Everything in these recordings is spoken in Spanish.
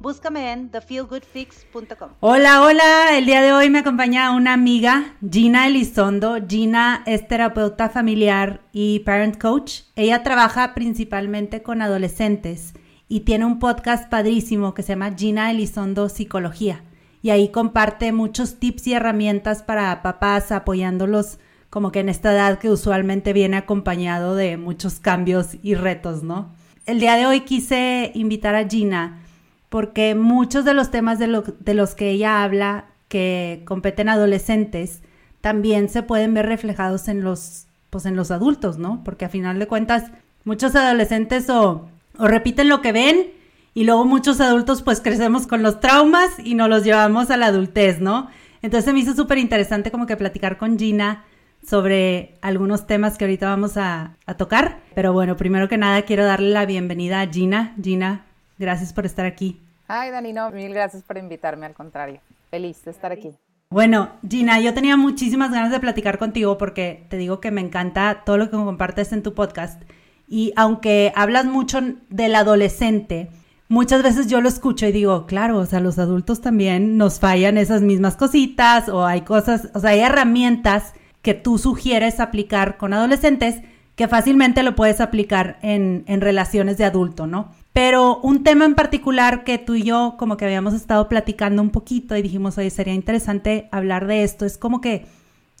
Búscame en thefeelgoodfix.com. Hola, hola. El día de hoy me acompaña una amiga, Gina Elizondo. Gina es terapeuta familiar y parent coach. Ella trabaja principalmente con adolescentes y tiene un podcast padrísimo que se llama Gina Elizondo Psicología. Y ahí comparte muchos tips y herramientas para papás apoyándolos como que en esta edad que usualmente viene acompañado de muchos cambios y retos, ¿no? El día de hoy quise invitar a Gina porque muchos de los temas de, los que ella habla que competen adolescentes también se pueden ver reflejados en los, pues en los adultos, ¿no? Porque a final de cuentas muchos adolescentes o, repiten lo que ven y luego muchos adultos pues crecemos con los traumas y nos los llevamos a la adultez, ¿no? Entonces me hizo súper interesante como que platicar con Gina sobre algunos temas que ahorita vamos a, a, tocar. Pero bueno, primero que nada quiero darle la bienvenida a Gina. Gina, Gracias por estar aquí. Ay, Dani, no, mil gracias por invitarme, al contrario. Feliz de estar aquí. Bueno, Gina, yo tenía muchísimas ganas de platicar contigo porque te digo que me encanta todo lo que compartes en tu podcast. Y aunque hablas mucho del adolescente, muchas veces yo lo escucho y digo, claro, o sea, los adultos también nos fallan esas mismas cositas o hay cosas, o sea, hay herramientas que tú sugieres aplicar con adolescentes que fácilmente lo puedes aplicar en, en relaciones de adulto, ¿no? Pero un tema en particular que tú y yo como que habíamos estado platicando un poquito y dijimos, oye, sería interesante hablar de esto, es como que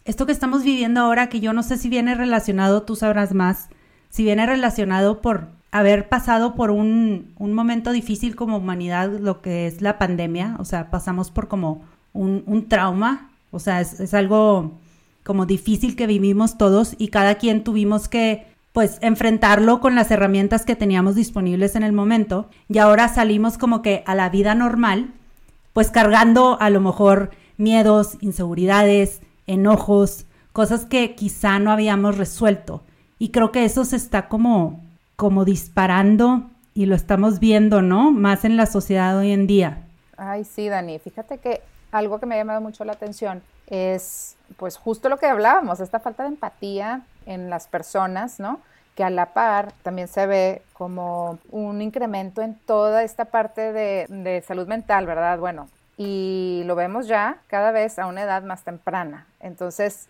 esto que estamos viviendo ahora, que yo no sé si viene relacionado, tú sabrás más, si viene relacionado por haber pasado por un, un momento difícil como humanidad, lo que es la pandemia, o sea, pasamos por como un, un trauma, o sea, es, es algo como difícil que vivimos todos y cada quien tuvimos que pues enfrentarlo con las herramientas que teníamos disponibles en el momento y ahora salimos como que a la vida normal, pues cargando a lo mejor miedos, inseguridades, enojos, cosas que quizá no habíamos resuelto. Y creo que eso se está como, como disparando y lo estamos viendo, ¿no? Más en la sociedad hoy en día. Ay, sí, Dani, fíjate que algo que me ha llamado mucho la atención es pues justo lo que hablábamos, esta falta de empatía en las personas, ¿no? Que a la par también se ve como un incremento en toda esta parte de, salud mental, ¿verdad? Bueno, y lo vemos ya cada vez a una edad más temprana. Entonces,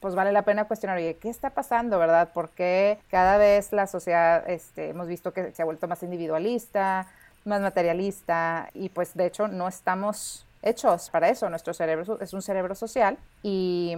pues vale la pena cuestionar, oye, ¿qué está pasando, verdad? Porque cada vez la sociedad, este, hemos visto que se ha vuelto más individualista, más materialista, y pues de hecho no estamos hechos para eso. Nuestro cerebro es un cerebro social y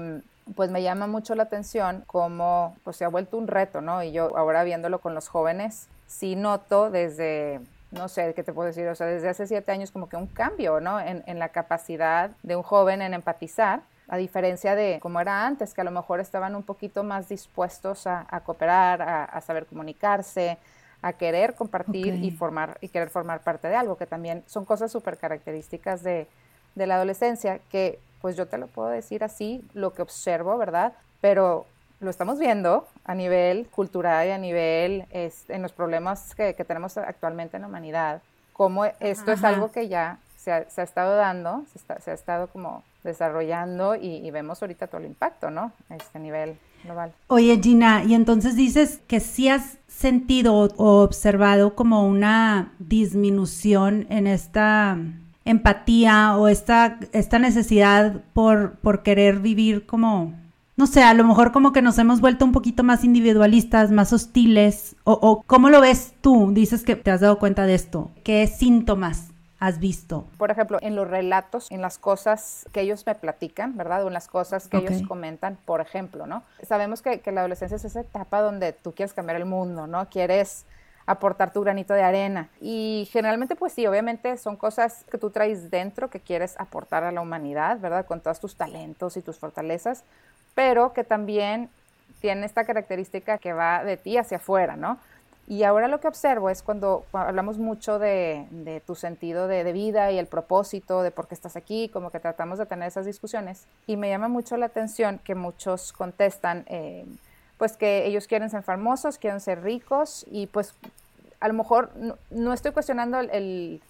pues me llama mucho la atención cómo pues, se ha vuelto un reto, ¿no? Y yo ahora viéndolo con los jóvenes, sí noto desde, no sé, ¿qué te puedo decir? O sea, desde hace siete años como que un cambio, ¿no? En, en la capacidad de un joven en empatizar, a diferencia de como era antes, que a lo mejor estaban un poquito más dispuestos a, cooperar, a, saber comunicarse, a querer compartir y formar y querer formar parte de algo, que también son cosas súper características de, de la adolescencia que pues yo te lo puedo decir así, lo que observo, ¿verdad? Pero lo estamos viendo a nivel cultural y a nivel este, en los problemas que, tenemos actualmente en la humanidad, cómo esto es algo que ya se ha, estado dando, se, ha estado como desarrollando y, vemos ahorita todo el impacto, ¿no? A este nivel global. Oye, Gina, y entonces dices que sí has sentido o observado como una disminución en esta empatía o esta, esta necesidad por, por querer vivir como, no sé, a lo mejor como que nos hemos vuelto un poquito más individualistas, más hostiles, o, o ¿cómo lo ves tú? Dices que te has dado cuenta de esto. ¿Qué síntomas has visto? Por ejemplo, en los relatos, en las cosas que ellos me platican, ¿verdad? O en las cosas que ellos comentan, por ejemplo, ¿no? Sabemos que, que, la adolescencia es esa etapa donde tú quieres cambiar el mundo, ¿no? Quieres aportar tu granito de arena. Y generalmente, pues sí, obviamente son cosas que tú traes dentro que quieres aportar a la humanidad, ¿verdad? Con todos tus talentos y tus fortalezas, pero que también tiene esta característica que va de ti hacia afuera, ¿no? Y ahora lo que observo es cuando, hablamos mucho de, tu sentido de, vida y el propósito, de por qué estás aquí, como que tratamos de tener esas discusiones. Y me llama mucho la atención que muchos contestan, eh, pues que ellos quieren ser famosos, quieren ser ricos y pues a lo mejor no, estoy cuestionando el,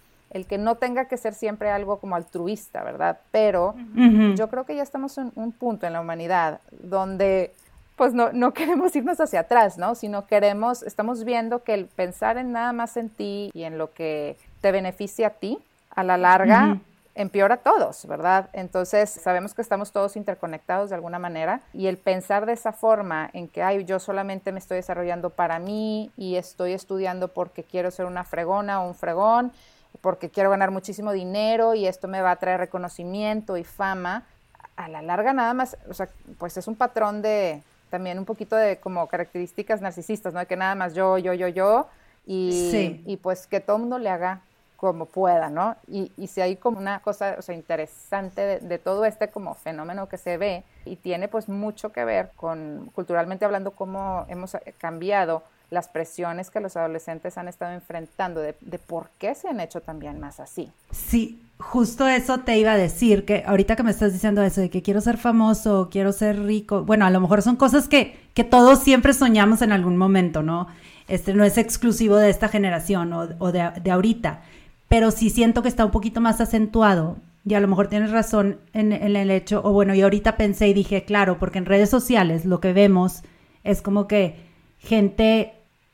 que no tenga que ser siempre algo como altruista, ¿verdad? Pero yo creo que ya estamos en un punto en la humanidad donde pues no, no queremos irnos hacia atrás, ¿no? Sino queremos, estamos viendo que el pensar en nada más en ti y en lo que te beneficia a ti, a la larga, empeora a todos, ¿verdad? Entonces sabemos que estamos todos interconectados de alguna manera y el pensar de esa forma en que, ay, yo solamente me estoy desarrollando para mí y estoy estudiando porque quiero ser una fregona o un fregón, porque quiero ganar muchísimo dinero y esto me va a traer reconocimiento y fama, a la larga nada más, o sea, pues es un patrón de, también un poquito de como características narcisistas, ¿no? Que nada más yo, yo, yo, yo, y, y pues que todo el mundo le haga como pueda, ¿no? Y, y si hay como una cosa, o sea, interesante de, todo este como fenómeno que se ve y tiene pues mucho que ver con, culturalmente hablando, cómo hemos cambiado las presiones que los adolescentes han estado enfrentando, de, de por qué se han hecho también más así. Sí, justo eso te iba a decir, que ahorita que me estás diciendo eso de que quiero ser famoso, quiero ser rico, bueno, a lo mejor son cosas que, que todos siempre soñamos en algún momento, ¿no? Este no es exclusivo de esta generación o, o de, de, ahorita, pero sí siento que está un poquito más acentuado y a lo mejor tienes razón en, el hecho, o bueno, y ahorita pensé y dije, claro, porque en redes sociales lo que vemos es como que gente,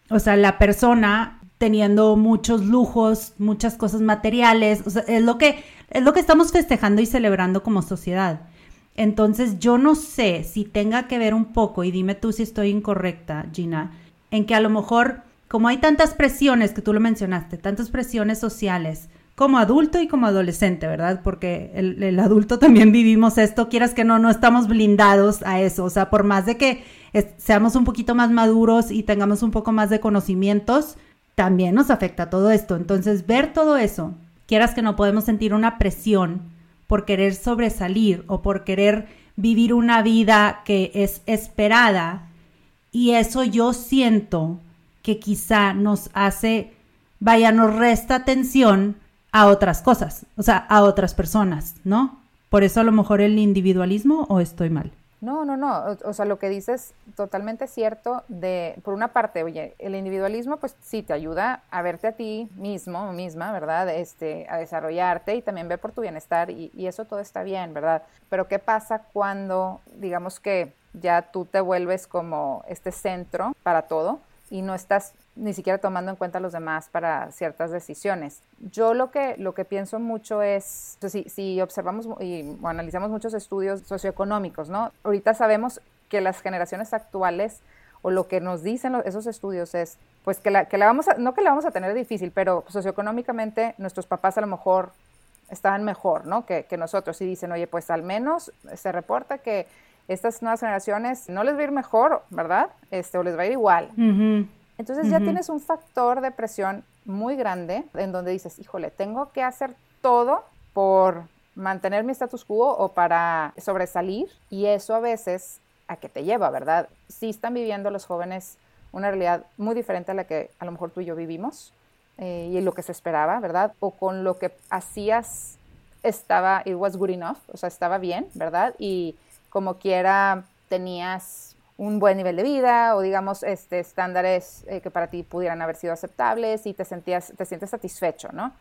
o sea, la persona teniendo muchos lujos, muchas cosas materiales, o sea, es lo que es lo que estamos festejando y celebrando como sociedad. Entonces, yo no sé si tenga que ver un poco y dime tú si estoy incorrecta, Gina, en que a lo mejor como hay tantas presiones que tú lo mencionaste, tantas presiones sociales, como adulto y como adolescente, ¿verdad? Porque el, adulto también vivimos esto, quieras que no, no estamos blindados a eso. O sea, por más de que seamos un poquito más maduros y tengamos un poco más de conocimientos, también nos afecta todo esto. Entonces, ver todo eso, quieras que no podemos sentir una presión por querer sobresalir o por querer vivir una vida que es esperada. Y eso yo siento que quizá nos hace, vaya, nos resta atención a otras cosas, o sea, a otras personas, ¿no? Por eso a lo mejor el individualismo o estoy mal. No, no, no. O, sea, lo que dices totalmente cierto. De, por una parte, oye, el individualismo, pues sí te ayuda a verte a ti mismo, misma, ¿verdad? Este, a desarrollarte y también ver por tu bienestar y, y eso todo está bien, ¿verdad? Pero ¿qué pasa cuando, digamos que ya tú te vuelves como este centro para todo y no estás ni siquiera tomando en cuenta a los demás para ciertas decisiones. Yo lo que, lo que pienso mucho es, si, si observamos y analizamos muchos estudios socioeconómicos, ¿no? Ahorita sabemos que las generaciones actuales o lo que nos dicen esos estudios es, pues que la, que la vamos a, no que la vamos a tener difícil, pero socioeconómicamente nuestros papás a lo mejor estaban mejor, ¿no? Que, que nosotros y dicen, oye, pues al menos se reporta que estas nuevas generaciones no les va a ir mejor, ¿verdad? Este, o les va a ir igual. Entonces ya tienes un factor de presión muy grande en donde dices, híjole, tengo que hacer todo por mantener mi status quo o para sobresalir y eso a veces a qué te lleva, ¿verdad? Sí están viviendo los jóvenes una realidad muy diferente a la que a lo mejor tú y yo vivimos eh, y lo que se esperaba, ¿verdad? O con lo que hacías estaba, it was good enough, o sea, estaba bien, ¿verdad? Y como quiera tenías un buen nivel de vida o digamos este, estándares eh, que para ti pudieran haber sido aceptables y te, sentías, te sientes satisfecho, ¿no?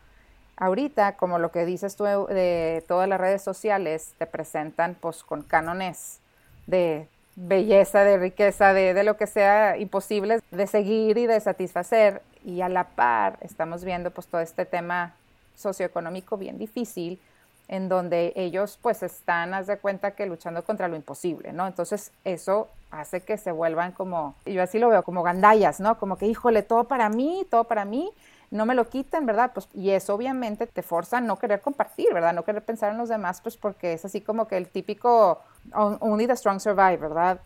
Ahorita, como lo que dices tú de todas las redes sociales, te presentan pues con cánones de belleza, de riqueza, de, de, lo que sea imposible de seguir y de satisfacer. Y a la par estamos viendo pues todo este tema socioeconómico bien difícil en donde ellos pues están, haz de cuenta que luchando contra lo imposible, ¿no? Entonces eso hace que se vuelvan como, yo así lo veo, como gandallas, ¿no? Como que, híjole, todo para mí, todo para mí, no me lo quiten, ¿verdad? Pues, y eso obviamente te forza a no querer compartir, ¿verdad? No querer pensar en los demás, pues porque es así como que el típico only the strong survive, ¿verdad?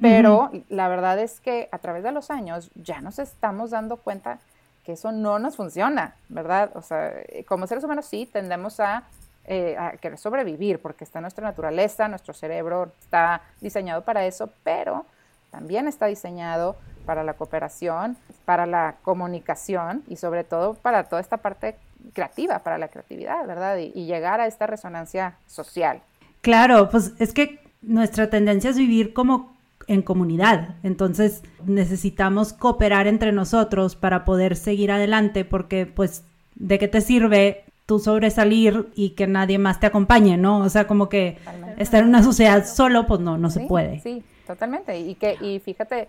Pero la verdad es que a través de los años ya nos estamos dando cuenta que eso no nos funciona, ¿verdad? O sea, como seres humanos sí tendemos a eh, sobrevivir, porque está nuestra naturaleza, nuestro cerebro está diseñado para eso, pero también está diseñado para la cooperación, para la comunicación y sobre todo para toda esta parte creativa, para la creatividad, ¿verdad? Y, y llegar a esta resonancia social. Claro, pues es que nuestra tendencia es vivir como en comunidad. Entonces necesitamos cooperar entre nosotros para poder seguir adelante porque pues de qué te sirve tú sobresalir y que nadie más te acompañe, ¿no? O sea, como que estar en una sociedad solo, pues no, no se puede. Sí, totalmente. Y, que, y fíjate,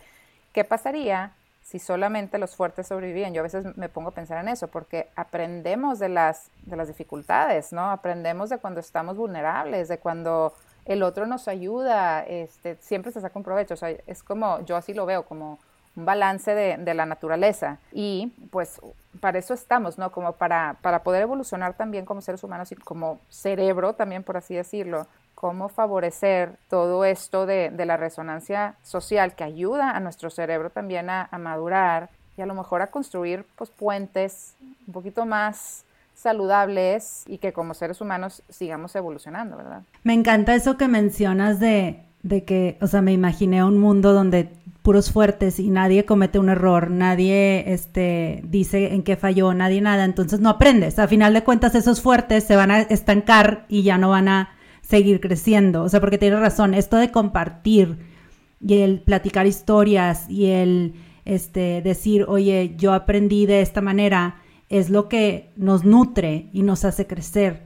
¿qué pasaría si solamente los fuertes sobrevivían? Yo a veces me pongo a pensar en eso, porque aprendemos de las, de las dificultades, ¿no? Aprendemos de cuando estamos vulnerables, de cuando el otro nos ayuda, este, siempre se saca un provecho. O sea, es como, yo así lo veo, como un balance de, de, la naturaleza. Y pues para eso estamos, ¿no? Como para, para poder evolucionar también como seres humanos y como cerebro también, por así decirlo, cómo favorecer todo esto de, de la resonancia social que ayuda a nuestro cerebro también a, a madurar y a lo mejor a construir pues puentes un poquito más saludables y que como seres humanos sigamos evolucionando, ¿verdad? Me encanta eso que mencionas de, de que, o sea, me imaginé un mundo donde puros fuertes y nadie comete un error, nadie este, dice en qué falló, nadie nada, entonces no aprendes. A final de cuentas esos fuertes se van a estancar y ya no van a seguir creciendo. O sea, porque tienes razón, esto de compartir y el platicar historias y el este, decir, oye, yo aprendí de esta manera, es lo que nos nutre y nos hace crecer.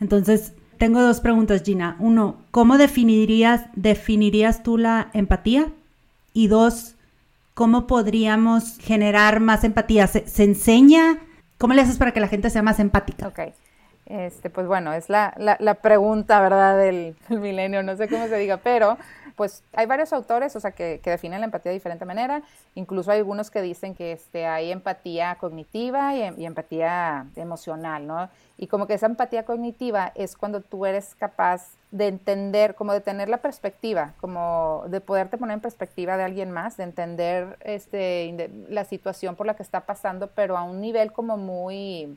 Entonces, tengo dos preguntas, Gina. Uno, ¿cómo definirías, definirías tú la empatía? Y dos, ¿cómo podríamos generar más empatía? ¿Se, enseña? ¿Cómo le haces para que la gente sea más empática? Ok. Este, pues bueno, es la, la, pregunta, ¿verdad?, del, milenio, no sé cómo se diga, pero pues hay varios autores, o sea, que, definen la empatía de diferente manera. Incluso hay algunos que dicen que este, hay empatía cognitiva y, y, empatía emocional, ¿no? Y como que esa empatía cognitiva es cuando tú eres capaz de entender, como de tener la perspectiva, como de poderte poner en perspectiva de alguien más, de entender este, la situación por la que está pasando, pero a un nivel como muy,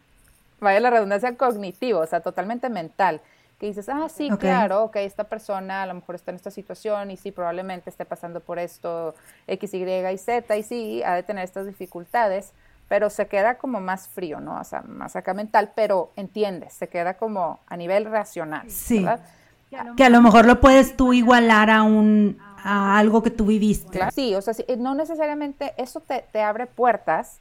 vaya la redundancia, cognitivo, o sea, totalmente mental que dices, ah, sí, claro, ok, esta persona a lo mejor está en esta situación y sí, probablemente esté pasando por esto X, Y y Z y sí, ha de tener estas dificultades, pero se queda como más frío, ¿no? O sea, más acá mental, pero entiendes, se queda como a nivel racional, sí. ¿verdad? Que a lo mejor lo puedes tú igualar a un a algo que tú viviste. Sí, o sea, no necesariamente eso te, te abre puertas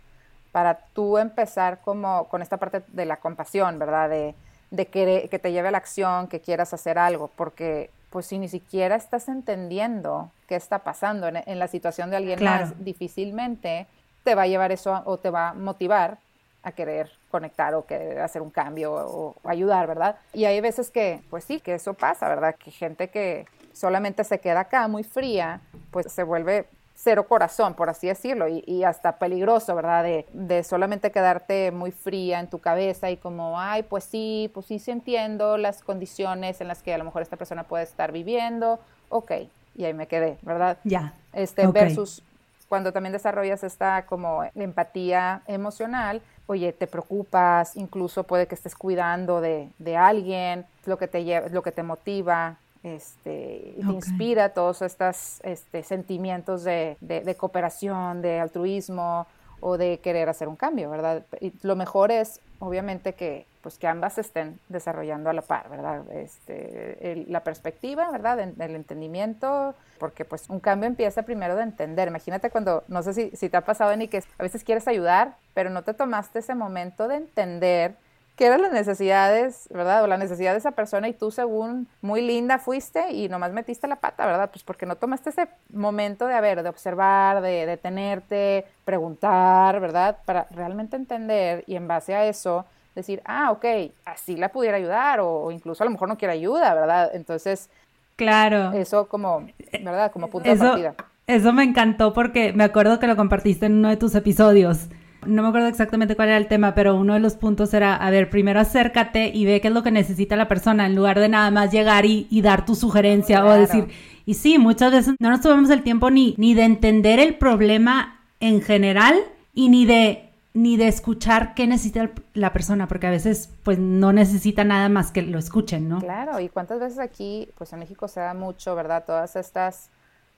para tú empezar como con esta parte de la compasión, ¿verdad? De, de que, que te lleve a la acción, que quieras hacer algo, porque pues si ni siquiera estás entendiendo qué está pasando en, la situación de alguien más, difícilmente te va a llevar eso o te va a motivar a querer conectar o querer hacer un cambio o, o ayudar, ¿verdad? Y hay veces que, pues sí, que eso pasa, ¿verdad? Que gente que solamente se queda acá muy fría, pues se vuelve cero corazón, por así decirlo, y, hasta peligroso, ¿verdad? De, solamente quedarte muy fría en tu cabeza y como, ay, pues sí, pues sí, sí entiendo las condiciones en las que a lo mejor esta persona puede estar viviendo, ok, y ahí me quedé, ¿verdad? Ya. Este, versus cuando también desarrollas esta como empatía emocional, oye, te preocupas, incluso puede que estés cuidando de, de alguien, lo que te lleva, lo que te motiva, este, te inspira todos estos este, sentimientos de, de, cooperación, de altruismo o de querer hacer un cambio, ¿verdad? Y lo mejor es, obviamente, que, pues, que ambas estén desarrollando a la par, ¿verdad? Este, la perspectiva, ¿verdad? El, entendimiento, porque pues un cambio empieza primero de entender. Imagínate cuando, no sé si, si te ha pasado, ni que a veces quieres ayudar, pero no te tomaste ese momento de entender qué eran las necesidades, ¿verdad? O la necesidad de esa persona y tú según muy linda fuiste y nomás metiste la pata, ¿verdad? Pues porque no tomaste ese momento de, a ver, de observar, de detenerte, preguntar, ¿verdad? Para realmente entender y en base a eso decir, ah, ok, así la pudiera ayudar o, incluso a lo mejor no quiere ayuda, ¿verdad? Entonces, claro. Eso como, ¿verdad? Como punto de partida. Eso me encantó porque me acuerdo que lo compartiste en uno de tus episodios no me acuerdo exactamente cuál era el tema, pero uno de los puntos era, a ver, primero acércate y ve qué es lo que necesita la persona, en lugar de nada más llegar y, dar tu sugerencia o decir, y sí, muchas veces no nos tomamos el tiempo ni, ni de entender el problema en general y ni de ni de escuchar qué necesita la persona, porque a veces pues no necesita nada más que lo escuchen, ¿no? Claro, y cuántas veces aquí, pues en México se da mucho, ¿verdad? Todas estas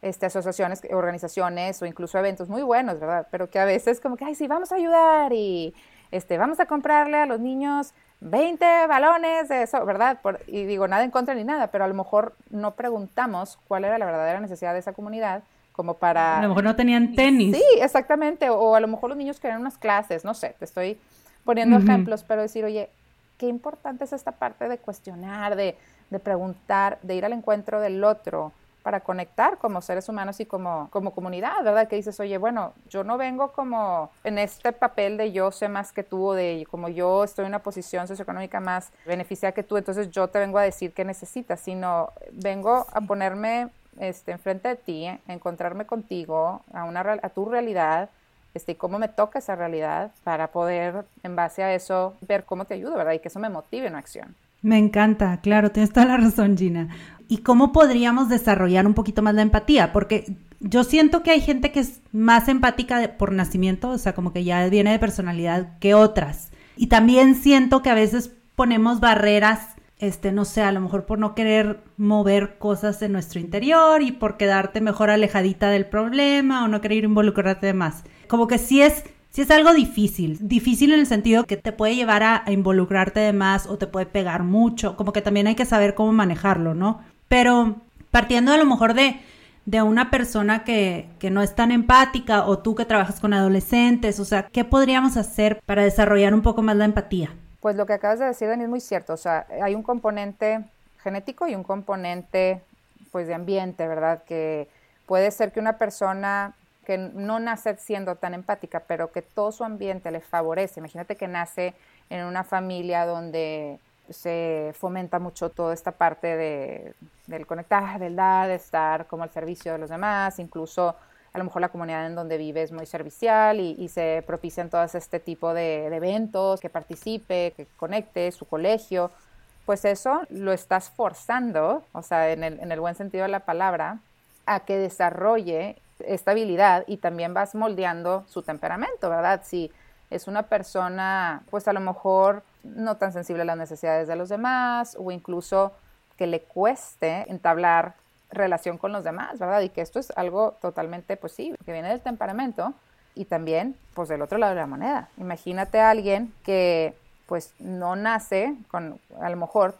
este, asociaciones, organizaciones o incluso eventos muy buenos, ¿verdad? Pero que a veces como que, ay, sí, vamos a ayudar y este, vamos a comprarle a los niños 20 balones de eso, ¿verdad? y digo, nada en contra ni nada, pero a lo mejor no preguntamos cuál era la verdadera necesidad de esa comunidad como para... A lo mejor no tenían tenis. Sí, exactamente, o, a lo mejor los niños querían unas clases, no sé, te estoy poniendo ejemplos, pero decir, oye, qué importante es esta parte de cuestionar, de, de preguntar, de ir al encuentro del otro, para conectar como seres humanos y como, como comunidad, ¿verdad? Que dices, oye, bueno, yo no vengo como en este papel de yo sé más que tú, o de como yo estoy en una posición socioeconómica más beneficiada que tú, entonces yo te vengo a decir qué necesitas, sino vengo a ponerme este, enfrente de ti, a encontrarme contigo, a, una, a tu realidad, este, y cómo me toca esa realidad para poder, en base a eso, ver cómo te ayudo, ¿verdad? Y que eso me motive en acción. Me encanta, claro, tienes toda la razón, Gina. ¿Y cómo podríamos desarrollar un poquito más la empatía? Porque yo siento que hay gente que es más empática por nacimiento, o sea, como que ya viene de personalidad que otras. Y también siento que a veces ponemos barreras, este, no sé, a lo mejor por no querer mover cosas en nuestro interior y por quedarte mejor alejadita del problema o no querer involucrarte más. Como que sí es si es algo difícil, difícil en el sentido que te puede llevar a, involucrarte de más o te puede pegar mucho, como que también hay que saber cómo manejarlo, ¿no? Pero partiendo a lo mejor de, de una persona que, que, no es tan empática o tú que trabajas con adolescentes, o sea, ¿qué podríamos hacer para desarrollar un poco más la empatía? Pues lo que acabas de decir, Dani, es muy cierto, o sea, hay un componente genético y un componente, pues, de ambiente, ¿verdad? Que puede ser que una persona que no nace siendo tan empática, pero que todo su ambiente le favorece. Imagínate que nace en una familia donde se fomenta mucho toda esta parte de, del conectar, del dar, de estar como al servicio de los demás, incluso a lo mejor la comunidad en donde vive es muy servicial y, se propician todos este tipo de, de, eventos, que participe, que conecte, su colegio, pues eso lo estás forzando, o sea, en el, en el buen sentido de la palabra, a que desarrolle estabilidad y también vas moldeando su temperamento, ¿verdad? Si es una persona, pues a lo mejor no tan sensible a las necesidades de los demás o incluso que le cueste entablar relación con los demás, ¿verdad? Y que esto es algo totalmente posible, que viene del temperamento y también, pues del otro lado de la moneda. Imagínate a alguien que pues no nace con, a lo mejor,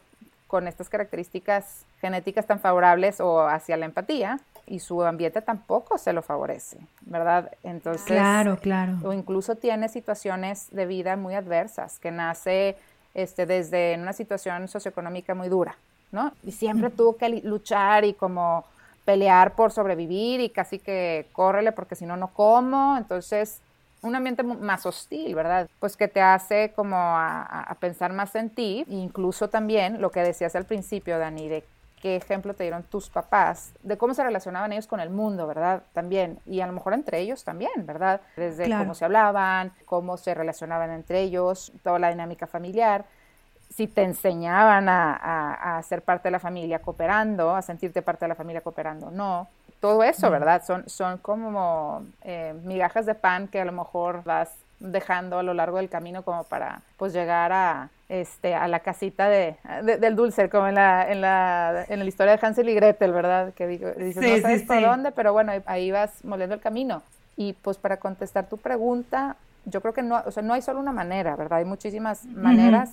con estas características genéticas tan favorables o hacia la empatía, y su ambiente tampoco se lo favorece, ¿verdad? Entonces, claro, claro. O incluso tiene situaciones de vida muy adversas, que nace este, desde una situación socioeconómica muy dura, ¿no? Y siempre tuvo que luchar y como pelear por sobrevivir y casi que córrele porque si no, no como. Entonces, un ambiente más hostil, ¿verdad? Pues que te hace como a, a pensar más en ti, incluso también lo que decías al principio, Dani, de qué ejemplo te dieron tus papás de cómo se relacionaban ellos con el mundo, ¿verdad? También, y a lo mejor entre ellos también, ¿verdad? Desde cómo se hablaban, cómo se relacionaban entre ellos, toda la dinámica familiar, si te enseñaban a, a, ser parte de la familia cooperando, a sentirte parte de la familia cooperando, no. Todo eso, ¿verdad? Son, son como eh, migajas de pan que a lo mejor vas dejando a lo largo del camino como para pues llegar a, este, a la casita de, del dulce, como en la, en, la, en la historia de Hansel y Gretel, ¿verdad? Que digo, dices, no sabes por dónde, pero bueno, ahí vas moliendo el camino. Y pues para contestar tu pregunta, yo creo que no, o sea, no hay solo una manera, ¿verdad? Hay muchísimas maneras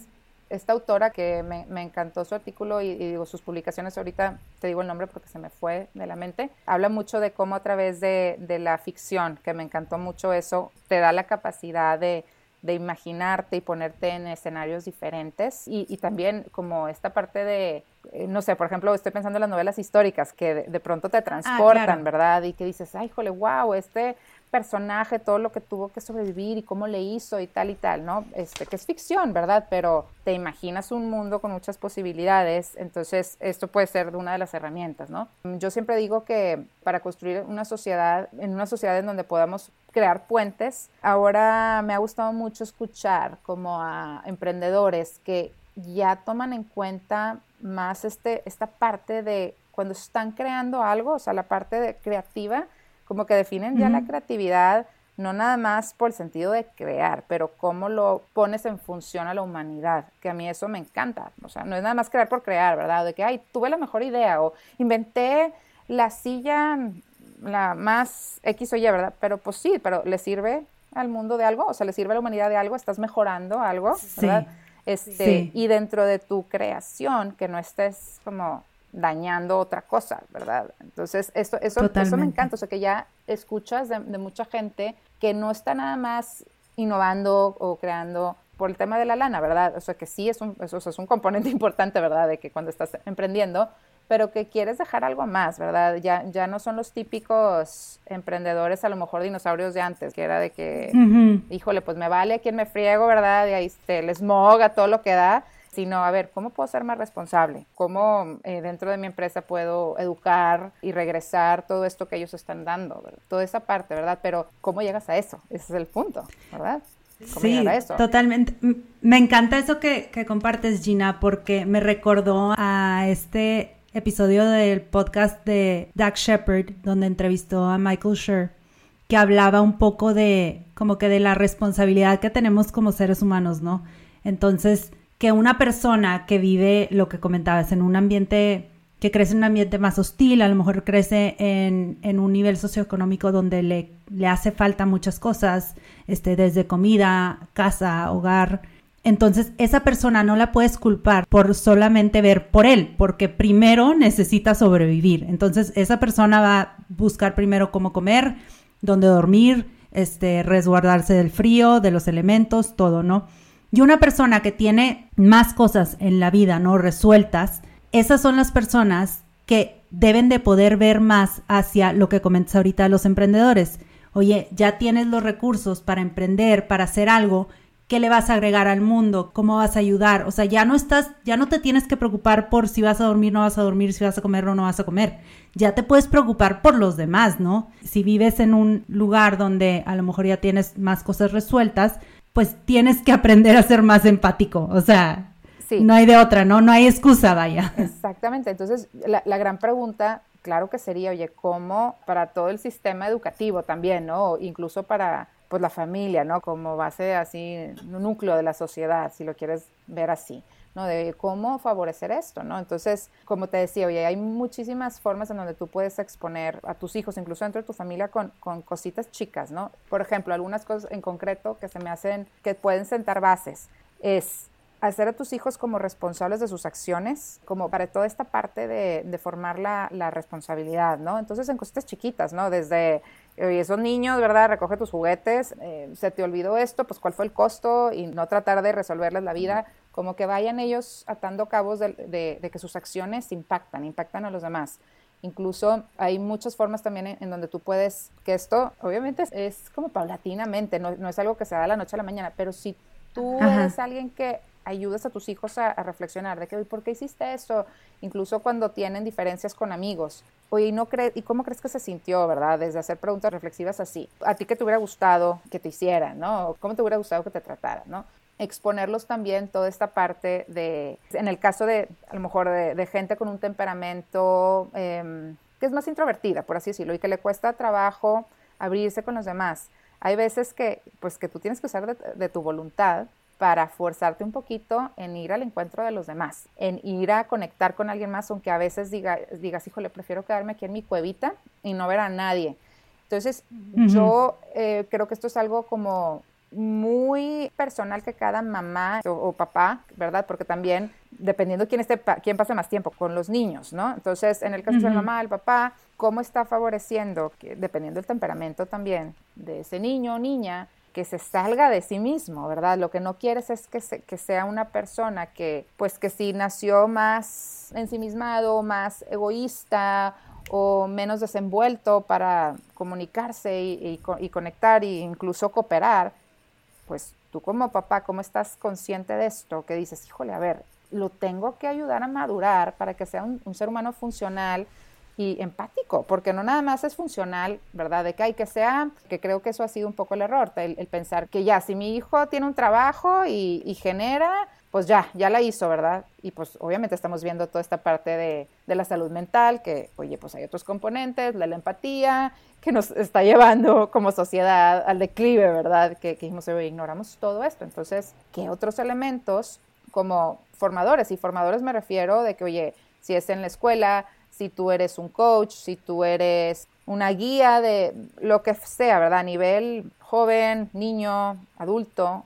esta autora que me, me, encantó su artículo y, digo sus publicaciones, ahorita te digo el nombre porque se me fue de la mente, habla mucho de cómo a través de, de la ficción, que me encantó mucho eso, te da la capacidad de, de imaginarte y ponerte en escenarios diferentes y, y también como esta parte de, eh, no sé, por ejemplo, estoy pensando en las novelas históricas que de, pronto te ah, transportan, ¿verdad? Y que dices, ay, jole, wow, este personaje, todo lo que tuvo que sobrevivir y cómo le hizo y tal y tal, ¿no? Este, que es ficción, ¿verdad? Pero te imaginas un mundo con muchas posibilidades, entonces esto puede ser una de las herramientas, ¿no? Yo siempre digo que para construir una sociedad, en una sociedad en donde podamos crear puentes, ahora me ha gustado mucho escuchar como a emprendedores que ya toman en cuenta más este, esta parte de cuando están creando algo, o sea, la parte de creativa, como que definen ya la creatividad no nada más por el sentido de crear, pero cómo lo pones en función a la humanidad, que a mí eso me encanta. O sea, no es nada más crear por crear, ¿verdad? De que, ay, tuve la mejor idea o inventé la silla la más X o Y, ¿verdad? Pero pues sí, pero le sirve al mundo de algo, o sea, le sirve a la humanidad de algo, estás mejorando algo, ¿verdad? Este, Y dentro de tu creación, que no estés como dañando otra cosa, ¿verdad? Entonces, esto, eso, eso me encanta, o sea, que ya escuchas de, mucha gente que no está nada más innovando o creando por el tema de la lana, ¿verdad? O sea, que sí es un, eso es un componente importante, ¿verdad? De que cuando estás emprendiendo, pero que quieres dejar algo más, ¿verdad? Ya, ya no son los típicos emprendedores, a lo mejor dinosaurios de antes, que era de que, híjole, pues me vale a quien me friego, ¿verdad? Y ahí este, el smog, a todo lo que da, sino a ver, ¿cómo puedo ser más responsable? ¿Cómo eh, dentro de mi empresa puedo educar y regresar todo esto que ellos están dando? Toda esa parte, ¿verdad? Pero ¿cómo llegas a eso? Ese es el punto, ¿verdad? sí, totalmente. Me encanta eso que, que compartes, Gina, porque me recordó a este episodio del podcast de Doug Shepard, donde entrevistó a Michael Schur, que hablaba un poco de como que de la responsabilidad que tenemos como seres humanos, ¿no? Entonces, que una persona que vive, lo que comentabas, en un ambiente que crece en un ambiente más hostil, a lo mejor crece en, en un nivel socioeconómico donde le, le, hace falta muchas cosas, este, desde comida, casa, hogar, entonces, esa persona no la puedes culpar por solamente ver por él, porque primero necesita sobrevivir. Entonces, esa persona va a buscar primero cómo comer, dónde dormir, este, resguardarse del frío, de los elementos, todo, ¿no? Y una persona que tiene más cosas en la vida, ¿no? Resueltas, esas son las personas que deben de poder ver más hacia lo que comentas ahorita los emprendedores. Oye, ya tienes los recursos para emprender, para hacer algo, qué le vas a agregar al mundo, cómo vas a ayudar. O sea, ya no estás, ya no te tienes que preocupar por si vas a dormir, no vas a dormir, si vas a comer o no vas a comer. Ya te puedes preocupar por los demás, ¿no? Si vives en un lugar donde a lo mejor ya tienes más cosas resueltas, pues tienes que aprender a ser más empático. O sea, no hay de otra, ¿no? No hay excusa, vaya. Exactamente. Entonces, la, la gran pregunta claro que sería, oye, ¿cómo para todo el sistema educativo también, ¿no? Incluso para pues la familia, ¿no? Como base así, un núcleo de la sociedad, si lo quieres ver así, ¿no? De cómo favorecer esto, ¿no? Entonces, como te decía, oye, hay muchísimas formas en donde tú puedes exponer a tus hijos, incluso dentro de tu familia, con, con cositas chicas, ¿no? Por ejemplo, algunas cosas en concreto que se me hacen, que pueden sentar bases, es hacer a tus hijos como responsables de sus acciones, como para toda esta parte de, de formar la, la, responsabilidad, ¿no? Entonces, en cositas chiquitas, ¿no? Desde oye, esos niños, ¿verdad? Recoge tus juguetes, eh, se te olvidó esto, pues cuál fue el costo y no tratar de resolverles la vida, como que vayan ellos atando cabos de, que sus acciones impactan, impactan a los demás. Incluso hay muchas formas también en, donde tú puedes, que esto obviamente es, como paulatinamente, no, no, es algo que se da de la noche a la mañana, pero si tú eres alguien que ayudas a tus hijos a, reflexionar de que, ¿por qué hiciste eso? Incluso cuando tienen diferencias con amigos. Oye, ¿y, no ¿y cómo crees que se sintió, verdad? Desde hacer preguntas reflexivas así. ¿A ti qué te hubiera gustado que te hicieran, no? ¿Cómo te hubiera gustado que te trataran, no? Exponerlos también toda esta parte de, en el caso de, a lo mejor, de, gente con un temperamento em, que es más introvertida, por así decirlo, y que le cuesta trabajo abrirse con los demás. Hay veces que, pues, que tú tienes que usar de tu voluntad para forzarte un poquito en ir al encuentro de los demás, en ir a conectar con alguien más, aunque a veces diga, digas, híjole, prefiero quedarme aquí en mi cuevita y no ver a nadie. Entonces, yo eh, creo que esto es algo como muy personal que cada mamá o, papá, ¿verdad? Porque también, dependiendo quién, esté, quién pase más tiempo con los niños, ¿no? Entonces, en el caso de la mamá, el papá, ¿cómo está favoreciendo, que, dependiendo del temperamento también de ese niño o niña, que se salga de sí mismo, ¿verdad? Lo que no quieres es que, que sea una persona que, pues que si nació más ensimismado, más egoísta o menos desenvuelto para comunicarse y, conectar e incluso cooperar, pues tú como papá, ¿cómo estás consciente de esto? Que dices, híjole, a ver, lo tengo que ayudar a madurar para que sea un ser humano funcional, y empático, porque no nada más es funcional, ¿verdad? De que hay que sea, que creo que eso ha sido un poco el error, el, pensar que ya, si mi hijo tiene un trabajo y, genera, pues ya, ya la hizo, ¿verdad? Y pues obviamente estamos viendo toda esta parte de, la salud mental, que, oye, pues hay otros componentes, la, la, empatía, que nos está llevando como sociedad al declive, ¿verdad? Que, que dijimos, oye, ignoramos todo esto. Entonces, ¿qué otros elementos como formadores? Y formadores me refiero de que, oye, si es en la escuela, si tú eres un coach, si tú eres una guía de lo que sea, ¿verdad? A nivel joven, niño, adulto,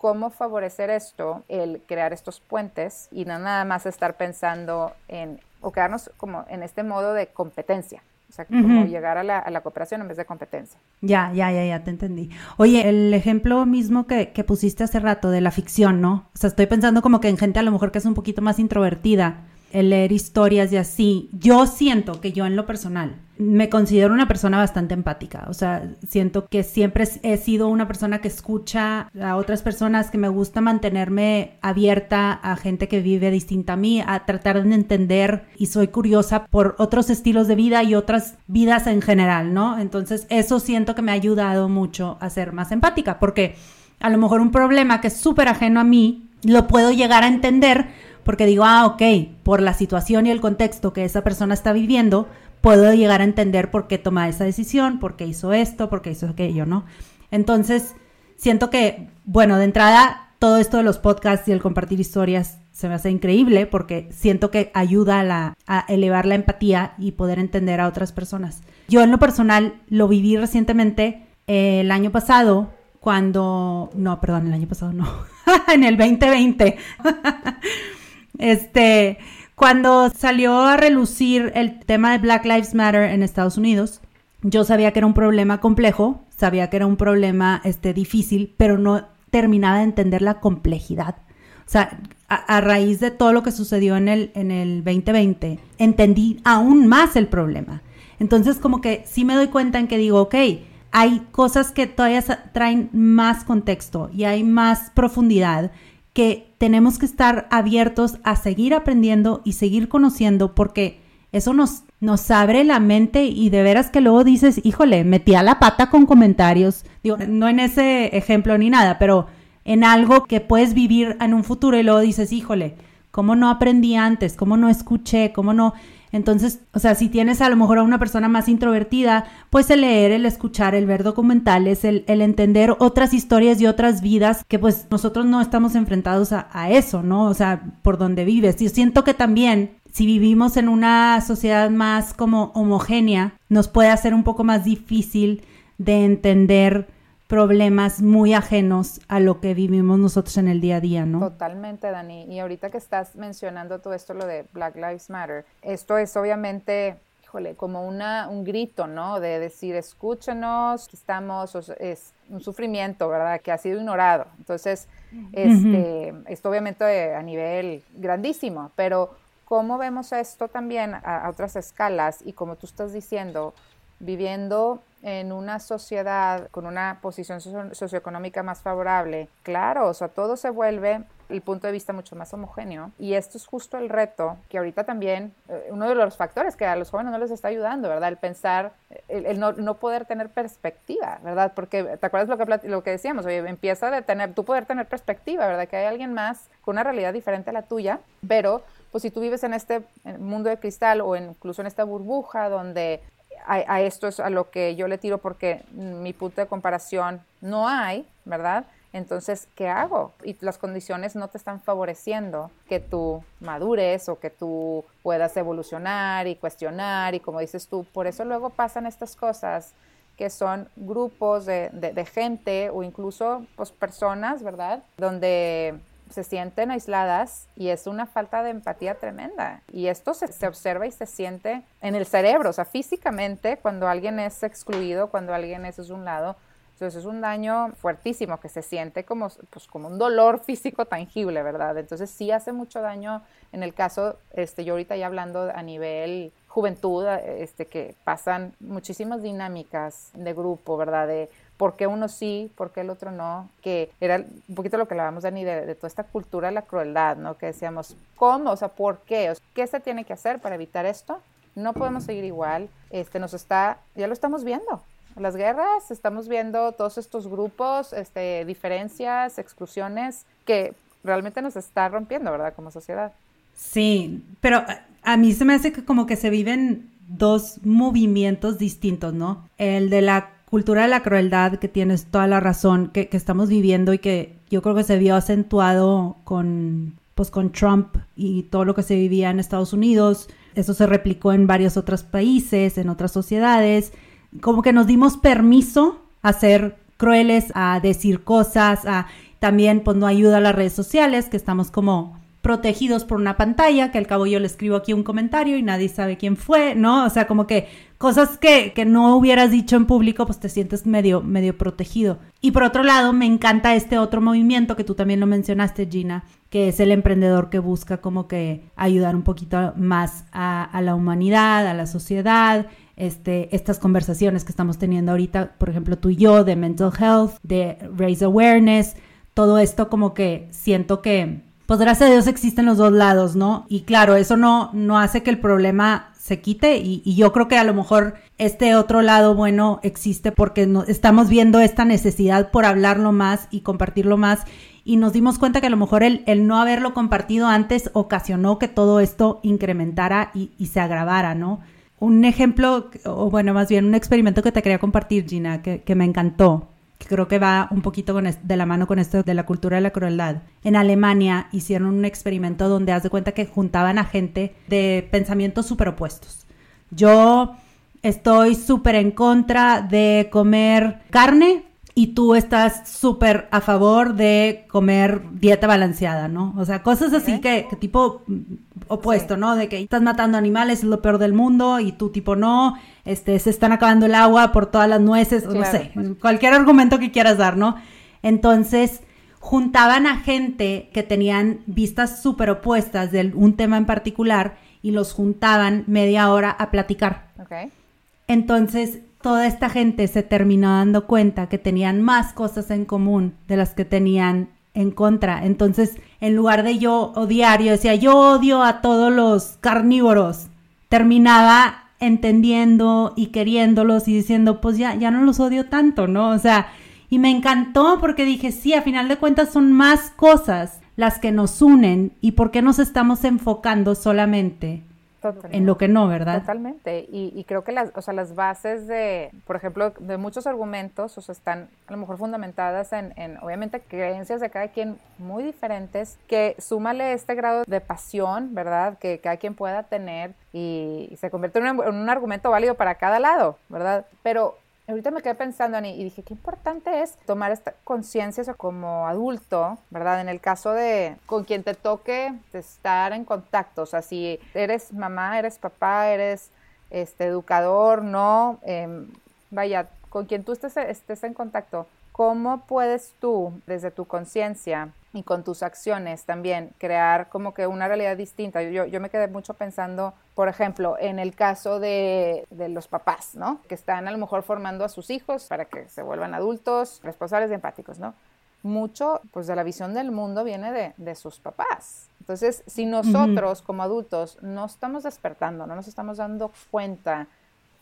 cómo favorecer esto, el crear estos puentes y no nada más estar pensando en, o quedarnos como en este modo de competencia. O sea, como llegar a la, cooperación en vez de competencia. Ya, ya, ya, ya, te entendí. Oye, el ejemplo mismo que, que pusiste hace rato de la ficción, ¿no? O sea, estoy pensando como que en gente a lo mejor que es un poquito más introvertida, el leer historias y así, yo siento que yo en lo personal me considero una persona bastante empática, o sea, siento que siempre he sido una persona que escucha a otras personas, que me gusta mantenerme abierta a gente que vive distinta a mí, a tratar de entender y soy curiosa por otros estilos de vida y otras vidas en general, ¿no? Entonces, eso siento que me ha ayudado mucho a ser más empática, porque a lo mejor un problema que es súper ajeno a mí, lo puedo llegar a entender porque digo, ah, ok, por la situación y el contexto que esa persona está viviendo, puedo llegar a entender por qué toma esa decisión, por qué hizo esto, por qué hizo aquello, ¿no? Entonces, siento que, bueno, de entrada, todo esto de los podcasts y el compartir historias se me hace increíble porque siento que ayuda a, la, elevar la empatía y poder entender a otras personas. Yo en lo personal lo viví recientemente el año pasado cuando, no, perdón, el año pasado no, en el 2020. Este, cuando salió a relucir el tema de Black Lives Matter en Estados Unidos, yo sabía que era un problema complejo, sabía que era un problema este, difícil, pero no terminaba de entender la complejidad. O sea, a, raíz de todo lo que sucedió en el, en el 2020, entendí aún más el problema. Entonces, como que sí me doy cuenta en que digo, ok, hay cosas que todavía traen más contexto y hay más profundidad que tenemos que estar abiertos a seguir aprendiendo y seguir conociendo porque eso nos, nos abre la mente y de veras que luego dices, híjole, metí a la pata con comentarios, digo, no en ese ejemplo ni nada, pero en algo que puedes vivir en un futuro y luego dices, híjole, ¿cómo no aprendí antes? ¿Cómo no escuché? ¿Cómo no? Entonces, o sea, si tienes a lo mejor a una persona más introvertida, pues el leer, el escuchar, el ver documentales, el, entender otras historias y otras vidas que pues nosotros no estamos enfrentados a, a eso, ¿no? O sea, por donde vives. Yo siento que también si vivimos en una sociedad más como homogénea, nos puede hacer un poco más difícil de entender problemas muy ajenos a lo que vivimos nosotros en el día a día, ¿no? Totalmente, Dani. Y ahorita que estás mencionando todo esto, lo de Black Lives Matter, esto es obviamente híjole, como una, un grito, ¿no? De decir, escúchenos, estamos, es un sufrimiento, ¿verdad? Que ha sido ignorado. Entonces, este, esto obviamente a nivel grandísimo, pero ¿cómo vemos esto también a otras escalas? Y como tú estás diciendo, viviendo en una sociedad con una posición socioeconómica más favorable, claro, o sea, todo se vuelve el punto de vista mucho más homogéneo. Y esto es justo el reto que ahorita también, eh, uno de los factores que a los jóvenes no les está ayudando, ¿verdad? El pensar, el, no, poder tener perspectiva, ¿verdad? Porque, ¿te acuerdas lo que, lo que decíamos? Empieza de tener, tú poder tener perspectiva, ¿verdad? Que hay alguien más con una realidad diferente a la tuya, pero pues si tú vives en este mundo de cristal o incluso en esta burbuja donde a, esto es a lo que yo le tiro porque mi punto de comparación no hay, ¿verdad? Entonces, ¿qué hago? Y las condiciones no te están favoreciendo que tú madures o que tú puedas evolucionar y cuestionar y como dices tú, por eso luego pasan estas cosas que son grupos de, de gente o incluso pues, personas, ¿verdad? Donde se sienten aisladas y es una falta de empatía tremenda. Y esto se, observa y se siente en el cerebro, o sea, físicamente, cuando alguien es excluido, cuando alguien es, es un lado. Entonces es un daño fuertísimo que se siente como, pues, como un dolor físico tangible, ¿verdad? Entonces sí hace mucho daño en el caso, este, yo ahorita ya hablando a nivel juventud, este, que pasan muchísimas dinámicas de grupo, ¿verdad? Por qué uno sí, por qué el otro no, que era un poquito lo que hablábamos, Dani, de, de toda esta cultura de la crueldad, ¿no? Que decíamos, ¿cómo? O sea, ¿por qué? ¿Qué se tiene que hacer para evitar esto? No podemos seguir igual, este, nos está, ya lo estamos viendo, las guerras, estamos viendo todos estos grupos, este, diferencias, exclusiones, que realmente nos está rompiendo, ¿verdad? Como sociedad. Sí, pero a mí se me hace que como que se viven dos movimientos distintos, ¿no? El de la cultura de la crueldad, que tienes toda la razón, que, estamos viviendo y que yo creo que se vio acentuado con, pues, con Trump y todo lo que se vivía en Estados Unidos, Eso se replicó en varios otros países, en otras sociedades. Como que nos dimos permiso a ser crueles, a decir cosas, a también pues ayuda a las redes sociales, que estamos como protegidos por una pantalla, que al cabo yo le escribo aquí un comentario y nadie sabe quién fue, ¿no? O sea, como que cosas que, que, no hubieras dicho en público, pues te sientes medio, medio protegido. Y por otro lado, me encanta este otro movimiento que tú también lo mencionaste, Gina, que es el emprendedor que busca como que ayudar un poquito más a, la humanidad, a la sociedad, este, estas conversaciones que estamos teniendo ahorita, por ejemplo, tú y yo, de mental health, de raise awareness, todo esto como que siento que pues gracias a Dios existen los dos lados, ¿no? Y claro, eso no, no hace que el problema se quite y, yo creo que a lo mejor este otro lado bueno existe porque no, estamos viendo esta necesidad por hablarlo más y compartirlo más y nos dimos cuenta que a lo mejor el, el no haberlo compartido antes ocasionó que todo esto incrementara y, y se agravara, ¿no? Un ejemplo, o bueno, más bien un experimento que te quería compartir, Gina, que, que me encantó que creo que va un poquito de la mano con esto de la cultura de la crueldad. En Alemania hicieron un experimento donde haz de cuenta que juntaban a gente de pensamientos súper opuestos. Yo estoy súper en contra de comer carne y tú estás súper a favor de comer dieta balanceada, ¿no? O sea, cosas así que, tipo opuesto, ¿no? De que estás matando animales, es lo peor del mundo y tú tipo no, este, se están acabando el agua por todas las nueces, no sé, cualquier argumento que quieras dar, ¿no? Entonces, juntaban a gente que tenían vistas súper opuestas de un tema en particular y los juntaban media hora a platicar. Okay. Entonces, toda esta gente se terminó dando cuenta que tenían más cosas en común de las que tenían en contra. Entonces, en lugar de yo odiar, yo decía, yo odio a todos los carnívoros. Terminaba entendiendo y queriéndolos y diciendo, pues ya, ya no los odio tanto, ¿no? O sea, y me encantó porque dije, sí, a final de cuentas son más cosas las que nos unen y por qué nos estamos enfocando solamente en lo que no, ¿verdad? Totalmente. Y, creo que las, o sea, las bases de, por ejemplo, de muchos argumentos, o sea, están a lo mejor fundamentadas en, en, obviamente, creencias de cada quien muy diferentes, que súmale este grado de pasión, ¿verdad? Que cada quien pueda tener y, se convierte en un, en un argumento válido para cada lado, ¿verdad? Pero ahorita me quedé pensando, Ani, y dije, qué importante es tomar esta conciencia como adulto, ¿verdad? En el caso de con quien te toque estar en contacto, o sea, si eres mamá, eres papá, eres este, educador, no, em, vaya, con quien tú estés, estés en contacto, ¿cómo puedes tú, desde tu conciencia, y con tus acciones también crear como que una realidad distinta. Yo, yo me quedé mucho pensando, por ejemplo, en el caso de, de, los papás, ¿no? Que están a lo mejor formando a sus hijos para que se vuelvan adultos, responsables y empáticos, ¿no? Mucho, pues, de la visión del mundo viene de, de sus papás. Entonces, si nosotros como adultos no estamos despertando, no nos estamos dando cuenta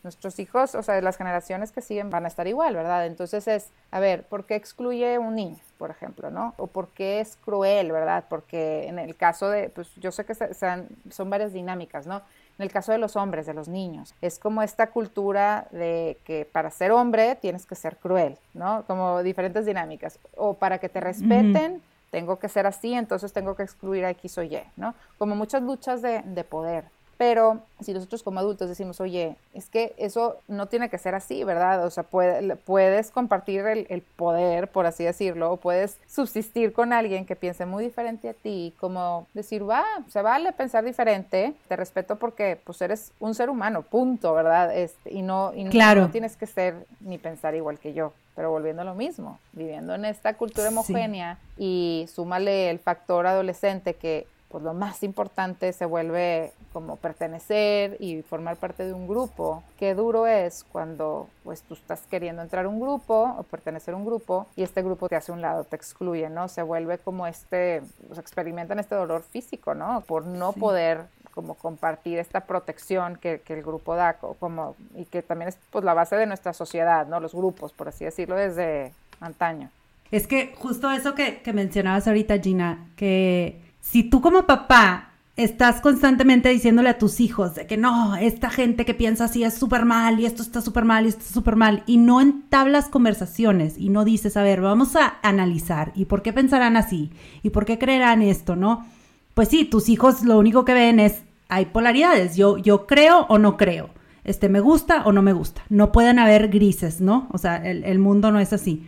nuestros hijos, o sea, las generaciones que siguen van a estar igual, ¿verdad? Entonces es, a ver, ¿por qué excluye un niño, por ejemplo, ¿no? O por qué es cruel, ¿verdad? Porque en el caso de, pues yo sé que sean, son varias dinámicas, ¿no? En el caso de los hombres, de los niños, es como esta cultura de que para ser hombre tienes que ser cruel, ¿no? Como diferentes dinámicas. O para que te respeten, tengo que ser así, entonces tengo que excluir a X o Y, ¿no? Como muchas luchas de, de poder. Pero si nosotros como adultos decimos, oye, es que eso no tiene que ser así, ¿verdad? O sea, puedes compartir el, poder, por así decirlo, o puedes subsistir con alguien que piense muy diferente a ti, como decir, va, se vale pensar diferente, te respeto porque pues eres un ser humano, punto, ¿verdad? Este, y no, y no, tienes que ser ni pensar igual que yo pero volviendo a lo mismo, viviendo en esta cultura homogénea y súmale el factor adolescente que pues lo más importante se vuelve como pertenecer y formar parte de un grupo. Qué duro es cuando pues tú estás queriendo entrar a un grupo o pertenecer a un grupo y este grupo te hace un lado, te excluye, ¿no? Se vuelve como este, pues experimentan este dolor físico, ¿no? Por no poder como compartir esta protección que, que, el grupo da, como, y que también es pues la base de nuestra sociedad, ¿no? Los grupos, por así decirlo, desde antaño. Es que justo eso que, que mencionabas ahorita, Gina, que si tú como papá estás constantemente diciéndole a tus hijos de que no, esta gente que piensa así es súper mal y esto está súper mal y esto está súper mal y no entablas conversaciones y no dices, a ver, vamos a analizar y por qué pensarán así y por qué creerán esto, ¿no? Pues sí, tus hijos lo único que ven es hay polaridades, yo, yo creo o no creo, este, me gusta o no me gusta, no pueden haber grises, ¿no? O sea, el, el mundo no es así.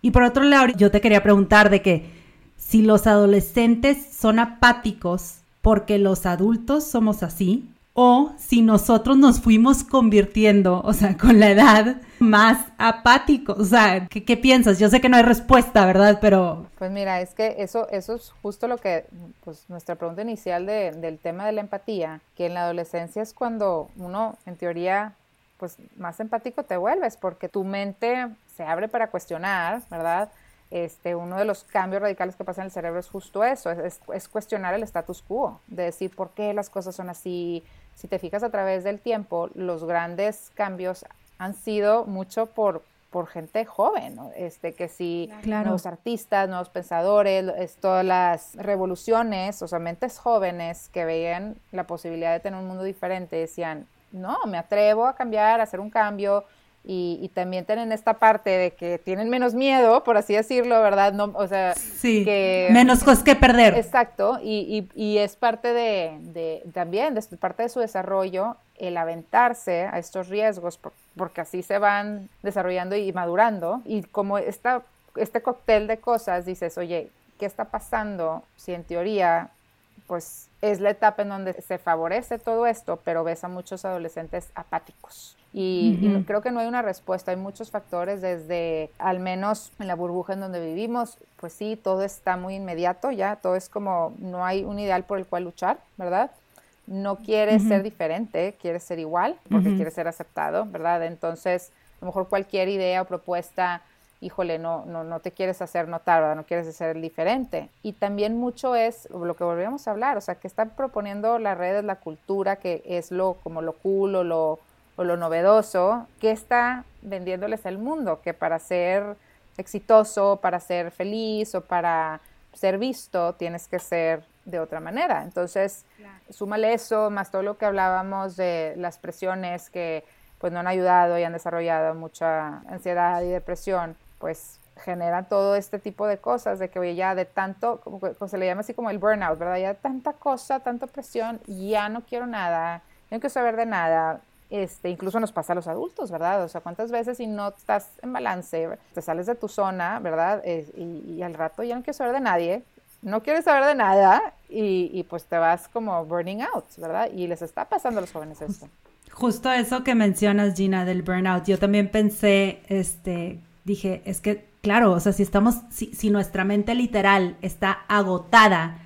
Y por otro lado, yo te quería preguntar de que si los adolescentes son apáticos porque los adultos somos así, o si nosotros nos fuimos convirtiendo, o sea, con la edad, más apáticos. O sea, ¿qué, piensas? Yo sé que no hay respuesta, ¿verdad? Pero... Pues mira, es que eso, eso es justo lo que, pues nuestra pregunta inicial del tema de la empatía, que en la adolescencia es cuando uno, en teoría, pues más empático te vuelves, porque tu mente se abre para cuestionar, ¿verdad? Este, uno de los cambios radicales que pasa en el cerebro es justo eso, es, es, cuestionar el status quo, de decir por qué las cosas son así, si te fijas a través del tiempo, los grandes cambios han sido mucho por, por gente joven, este, que si nuevos artistas, nuevos pensadores, todas las revoluciones, o sea, mentes jóvenes que veían la posibilidad de tener un mundo diferente, decían, no, me atrevo a cambiar, a hacer un cambio, y, también tienen esta parte de que tienen menos miedo, por así decirlo, ¿verdad? No, o sea, sí, menos cosas que perder. Exacto, y, y, es parte de, de, también, de parte de su desarrollo, el aventarse a estos riesgos, porque así se van desarrollando y madurando, y como esta, este cóctel de cosas, dices, oye, ¿qué está pasando si en teoría, pues es la etapa en donde se favorece todo esto, pero ves a muchos adolescentes apáticos? Y, creo que no hay una respuesta, hay muchos factores desde, al menos en la burbuja en donde vivimos, pues sí, todo está muy inmediato ya, todo es como, no hay un ideal por el cual luchar, ¿verdad? No quieres ser diferente, quieres ser igual, porque quieres ser aceptado, ¿verdad? Entonces, a lo mejor cualquier idea o propuesta, híjole, no, no, no te quieres hacer notar, ¿verdad? No quieres ser diferente. Y también mucho es lo que volvíamos a hablar, o sea, que están proponiendo las redes, la cultura, que es lo, como lo cool o lo o lo novedoso, ¿qué está vendiéndoles al mundo? Que para ser exitoso, para ser feliz o para ser visto, tienes que ser de otra manera. Entonces, súmale eso, más todo lo que hablábamos de las presiones que pues no han ayudado y han desarrollado mucha ansiedad y depresión, pues genera todo este tipo de cosas, de que oye, ya de tanto, como, se le llama así como el burnout, ¿verdad? Ya tanta cosa, tanta presión, ya no quiero nada, no quiero saber de nada, este, incluso nos pasa a los adultos, ¿verdad? O sea, ¿cuántas veces si no estás en balance, te sales de tu zona, ¿verdad? y, al rato ya no quieres saber de nadie, no quieres saber de nada y, pues te vas como burning out, ¿verdad? Y les está pasando a los jóvenes esto. Justo eso que mencionas, Gina, del burnout, yo también pensé, este, dije, es que, claro, o sea, si estamos, si, si nuestra mente literal está agotada,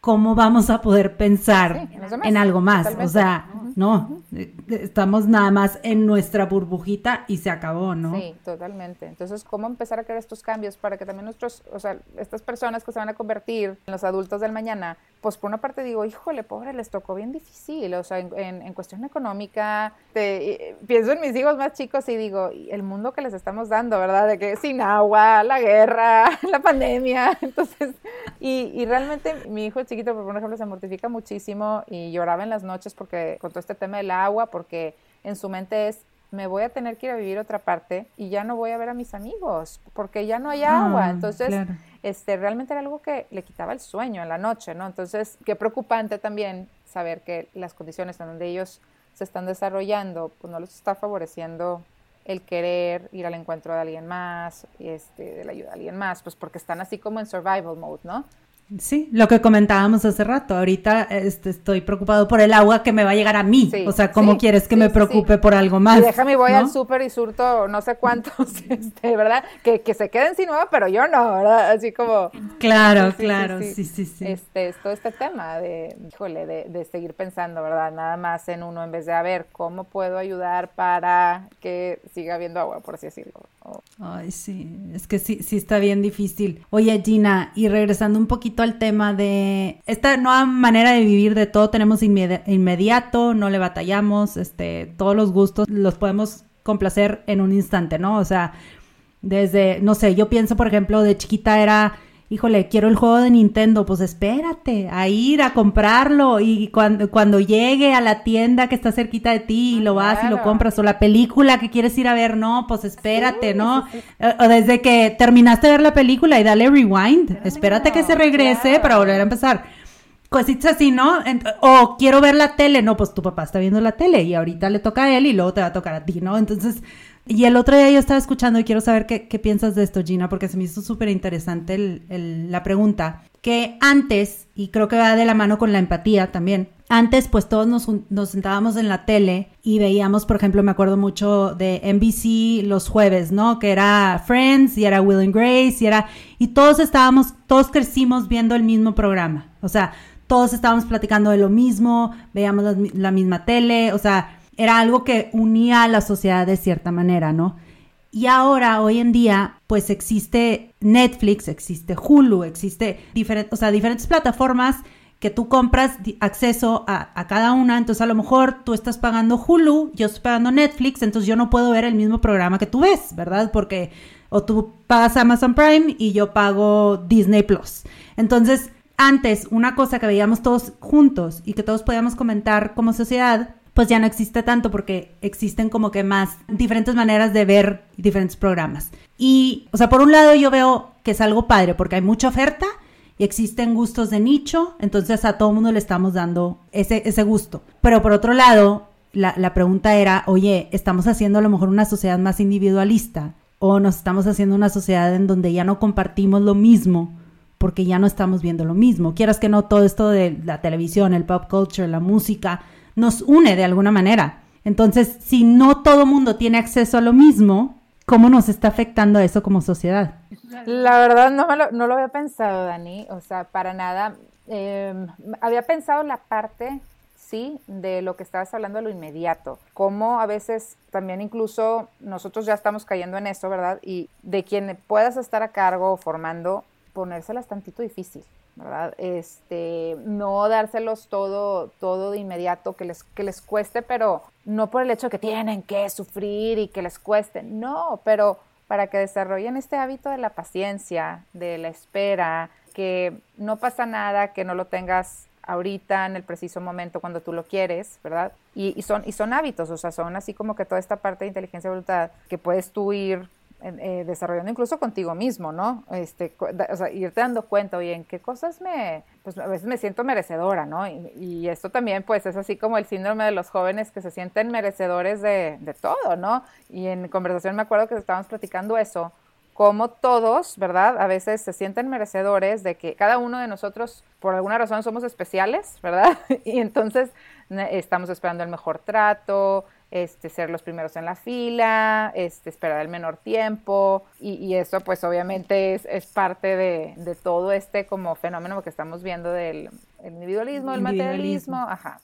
¿cómo vamos a poder pensar en, algo más? O sea, no, estamos nada más en nuestra burbujita y se acabó, ¿no? Sí, totalmente. Entonces, ¿cómo empezar a crear estos cambios para que también nuestros, o sea, estas personas que se van a convertir en los adultos del mañana, pues por una parte digo, híjole, pobre, les tocó bien difícil, o sea, en, cuestión económica, pienso en mis hijos más chicos y digo, el mundo que les estamos dando, ¿verdad? De que sin agua, la guerra, la pandemia, entonces, y, y realmente mi hijo chiquito, por ejemplo, se mortifica muchísimo y lloraba en las noches porque con todo este tema del agua, porque en su mente es, me voy a tener que ir a vivir otra parte y ya no voy a ver a mis amigos porque ya no hay agua. Ah, Entonces, este, realmente era algo que le quitaba el sueño en la noche, ¿no? Entonces, qué preocupante también saber que las condiciones en donde ellos se están desarrollando, pues no les está favoreciendo el querer ir al encuentro de alguien más, este, de la ayuda de alguien más, pues porque están así como en survival mode, ¿no? Sí, lo que comentábamos hace rato. Ahorita este, estoy preocupado por el agua que me va a llegar a mí. o sea, ¿cómo quieres que me preocupe por algo más? Y déjame, voy al súper y surto no sé cuántos, este, ¿verdad? Que, que, se queden sin agua, pero yo no, ¿verdad? Así como... Claro, claro, sí, sí, sí. Este, es todo este tema de, híjole, de, de seguir pensando, ¿verdad? Nada más en uno en vez de, a ver, ¿cómo puedo ayudar para que siga habiendo agua, por así decirlo? Ay, sí, es que sí, sí está bien difícil. Oye, Gina, y regresando un poquito al tema de esta nueva manera de vivir de todo tenemos inmediato, no le batallamos, este, todos los gustos los podemos complacer en un instante, ¿no? O sea, desde, no sé, yo pienso, por ejemplo, de chiquita era híjole, quiero el juego de Nintendo, pues espérate a ir a comprarlo y cuando, cuando llegue a la tienda que está cerquita de ti y lo vas y lo compras o la película que quieres ir a ver, no, pues espérate, ¿no? Eh, o desde que terminaste de ver la película y dale rewind, espérate que se regrese para volver a empezar. cositas así, ¿no? o quiero ver la tele, no, pues tu papá está viendo la tele y ahorita le toca a él y luego te va a tocar a ti, ¿no? Entonces, y el otro día yo estaba escuchando y quiero saber qué, piensas de esto, Gina, porque se me hizo súper interesante la pregunta, que antes, y creo que va de la mano con la empatía también, antes pues todos nos, sentábamos en la tele y veíamos, por ejemplo, me acuerdo mucho de NBC los jueves, ¿no? Que era Friends y era Will and Grace y era... Y todos estábamos, todos crecimos viendo el mismo programa. O sea, todos estábamos platicando de lo mismo, veíamos la, misma tele, o sea, era algo que unía a la sociedad de cierta manera, ¿no? Y ahora, hoy en día, pues existe Netflix, existe Hulu, existe diferentes, o sea, diferentes plataformas que tú compras acceso a, a, cada una, entonces a lo mejor tú estás pagando Hulu, yo estoy pagando Netflix, entonces yo no puedo ver el mismo programa que tú ves, ¿verdad? Porque o tú pagas Amazon Prime y yo pago Disney Plus. Entonces, antes una cosa que veíamos todos juntos y que todos podíamos comentar como sociedad, pues ya no existe tanto porque existen como que más diferentes maneras de ver diferentes programas. Y, o sea, por un lado yo veo que es algo padre porque hay mucha oferta y existen gustos de nicho, entonces a todo mundo le estamos dando ese, ese gusto. Pero por otro lado, la, la pregunta era, oye, ¿estamos haciendo a lo mejor una sociedad más individualista? ¿O nos estamos haciendo una sociedad en donde ya no compartimos lo mismo? porque ya no estamos viendo lo mismo. Quieras que no, todo esto de la televisión, el pop culture, la música, nos une de alguna manera. Entonces, si no todo mundo tiene acceso a lo mismo, ¿cómo nos está afectando eso como sociedad? La verdad no, lo, no lo había pensado, Dani, o sea, para nada. Em, había pensado la parte, sí, de lo que estabas hablando, lo inmediato, cómo a veces también incluso nosotros ya estamos cayendo en eso, ¿verdad? Y de quien puedas estar a cargo formando, ponérselas tantito difícil, ¿verdad? Este, no dárselos todo, todo de inmediato, que les, que les cueste, pero no por el hecho de que tienen que sufrir y que les cueste, no, pero para que desarrollen este hábito de la paciencia, de la espera, que no pasa nada, que no lo tengas ahorita en el preciso momento cuando tú lo quieres, ¿verdad? Y, son, y son hábitos, o sea, son así como que toda esta parte de inteligencia y voluntad que puedes tú ir eh, desarrollando incluso contigo mismo, ¿no? Este, o sea, irte dando cuenta, oye, en qué cosas me, pues a veces me siento merecedora, ¿no? Y, esto también, pues, es así como el síndrome de los jóvenes que se sienten merecedores de, de todo, ¿no? Y en conversación me acuerdo que estábamos platicando eso, como todos, ¿verdad? A veces se sienten merecedores de que cada uno de nosotros, por alguna razón, somos especiales, ¿verdad? y entonces estamos esperando el mejor trato, este, ser los primeros en la fila, este, esperar el menor tiempo y, eso pues obviamente es, es parte de, de, todo este como fenómeno que estamos viendo del individualismo, del materialismo, ajá.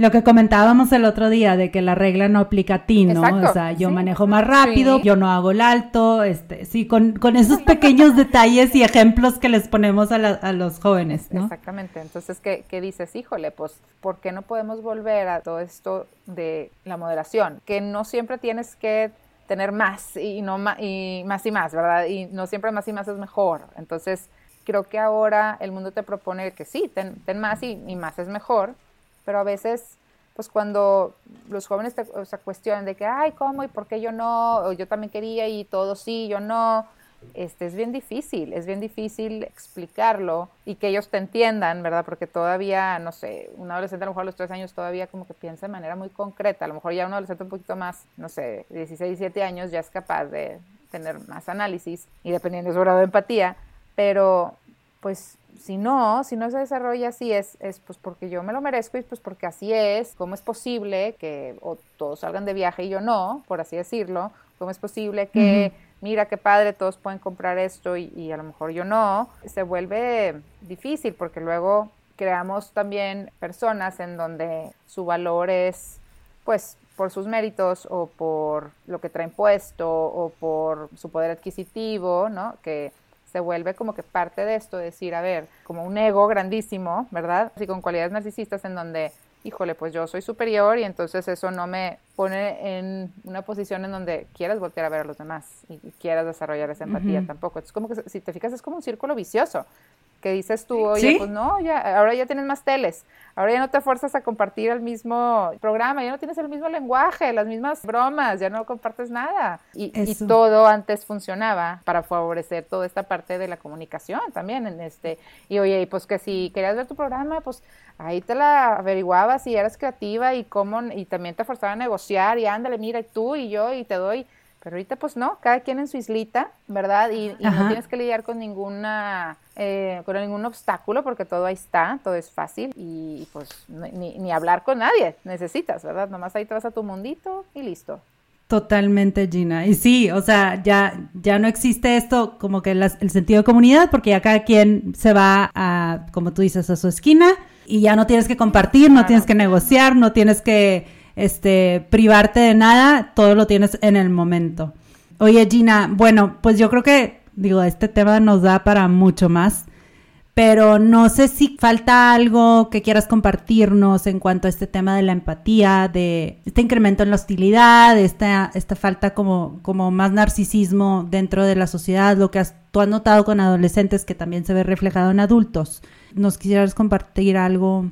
Lo que comentábamos el otro día de que la regla no aplica a ti, ¿no? O sea, yo manejo más rápido, yo no hago el alto, este, sí, con, con esos pequeños detalles y ejemplos que les ponemos a, a los jóvenes, ¿no? Exactamente. Entonces, ¿qué, ¿qué, dices? Híjole, pues, ¿por qué no podemos volver a todo esto de la moderación? Que no siempre tienes que tener más y no y más y más, ¿verdad? Y no siempre más y más es mejor. Entonces, creo que ahora el mundo te propone que sí, ten, ten más y, y más es mejor pero a veces, pues cuando los jóvenes o sea, cuestionan de que, ay, ¿cómo y por qué yo no? O yo también quería y todo sí, yo no. Este, es bien difícil, es bien difícil explicarlo y que ellos te entiendan, ¿verdad? Porque todavía, no sé, un adolescente a lo mejor a los tres años todavía como que piensa de manera muy concreta, a lo mejor ya un adolescente un poquito más, no sé, 16, 17 años ya es capaz de tener más análisis y dependiendo de su grado de empatía, pero pues si no, si no se desarrolla así es, es pues porque yo me lo merezco y pues porque así es, ¿cómo es posible que o todos salgan de viaje y yo no, por así decirlo? ¿Cómo es posible que, mira qué padre, todos pueden comprar esto y, y a lo mejor yo no? Se vuelve difícil porque luego creamos también personas en donde su valor es pues por sus méritos o por lo que traen puesto o por su poder adquisitivo, ¿no? Que se vuelve como que parte de esto, decir, a ver, como un ego grandísimo, ¿verdad? Así con cualidades narcisistas en donde, híjole, pues yo soy superior y entonces eso no me pone en una posición en donde quieras voltear a ver a los demás y, quieras desarrollar esa empatía tampoco. Es como que si te fijas es como un círculo vicioso. Que dices tú, oye, pues no, ya, ahora ya tienes más teles, ahora ya no te fuerzas a compartir el mismo programa, ya no tienes el mismo lenguaje, las mismas bromas, ya no compartes nada. Y, y todo antes funcionaba para favorecer toda esta parte de la comunicación también en este. Y oye, pues que si querías ver tu programa, pues ahí te la averiguabas y eras creativa y cómo, y también te forzaba a negociar y ándale, mira, tú y yo y te doy pero ahorita pues no, cada quien en su islita, ¿verdad? Y, no tienes que lidiar con ninguna, eh, con ningún obstáculo porque todo ahí está, todo es fácil y pues ni, ni hablar con nadie necesitas, ¿verdad? Nomás ahí te vas a tu mundito y listo. Totalmente, Gina. Y sí, o sea, ya, ya no existe esto como que el sentido de comunidad, porque ya cada quien se va a, como tú dices, a su esquina y ya no tienes que compartir, no tienes que negociar, no tienes que este, privarte de nada, todo lo tienes en el momento. Oye, Gina, bueno, pues yo creo que, digo, este tema nos da para mucho más, pero no sé si falta algo que quieras compartirnos en cuanto a este tema de la empatía, de este incremento en la hostilidad, esta, esta falta como, como más narcisismo dentro de la sociedad, lo que tú has notado con adolescentes que también se ve reflejado en adultos. ¿Nos quisieras compartir algo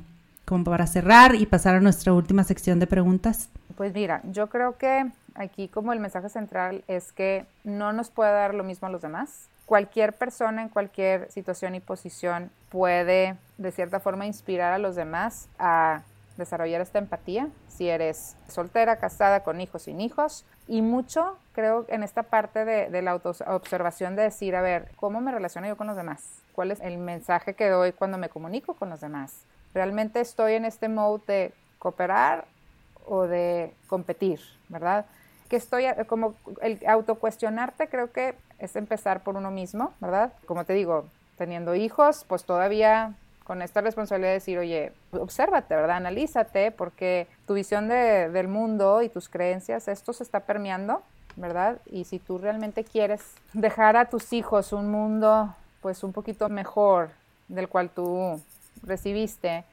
como para cerrar y pasar a nuestra última sección de preguntas? Pues mira, yo creo que aquí como el mensaje central es que no nos puede dar lo mismo a los demás. Cualquier persona en cualquier situación y posición puede de cierta forma inspirar a los demás a desarrollar esta empatía, si eres soltera, casada, con hijos, sin hijos, y mucho creo en esta parte de, de la autoobservación de decir, a ver, ¿cómo me relaciono yo con los demás? ¿Cuál es el mensaje que doy cuando me comunico con los demás? Realmente estoy en este mode de cooperar o de competir, ¿verdad? Que estoy, como el autocuestionarte creo que es empezar por uno mismo, ¿verdad? Como te digo, teniendo hijos, pues todavía con esta responsabilidad de decir, oye, obsérvate, ¿verdad? Analízate, porque tu visión de, del mundo y tus creencias, esto se está permeando, ¿verdad? Y si tú realmente quieres dejar a tus hijos un mundo, pues un poquito mejor del cual tú recibiste,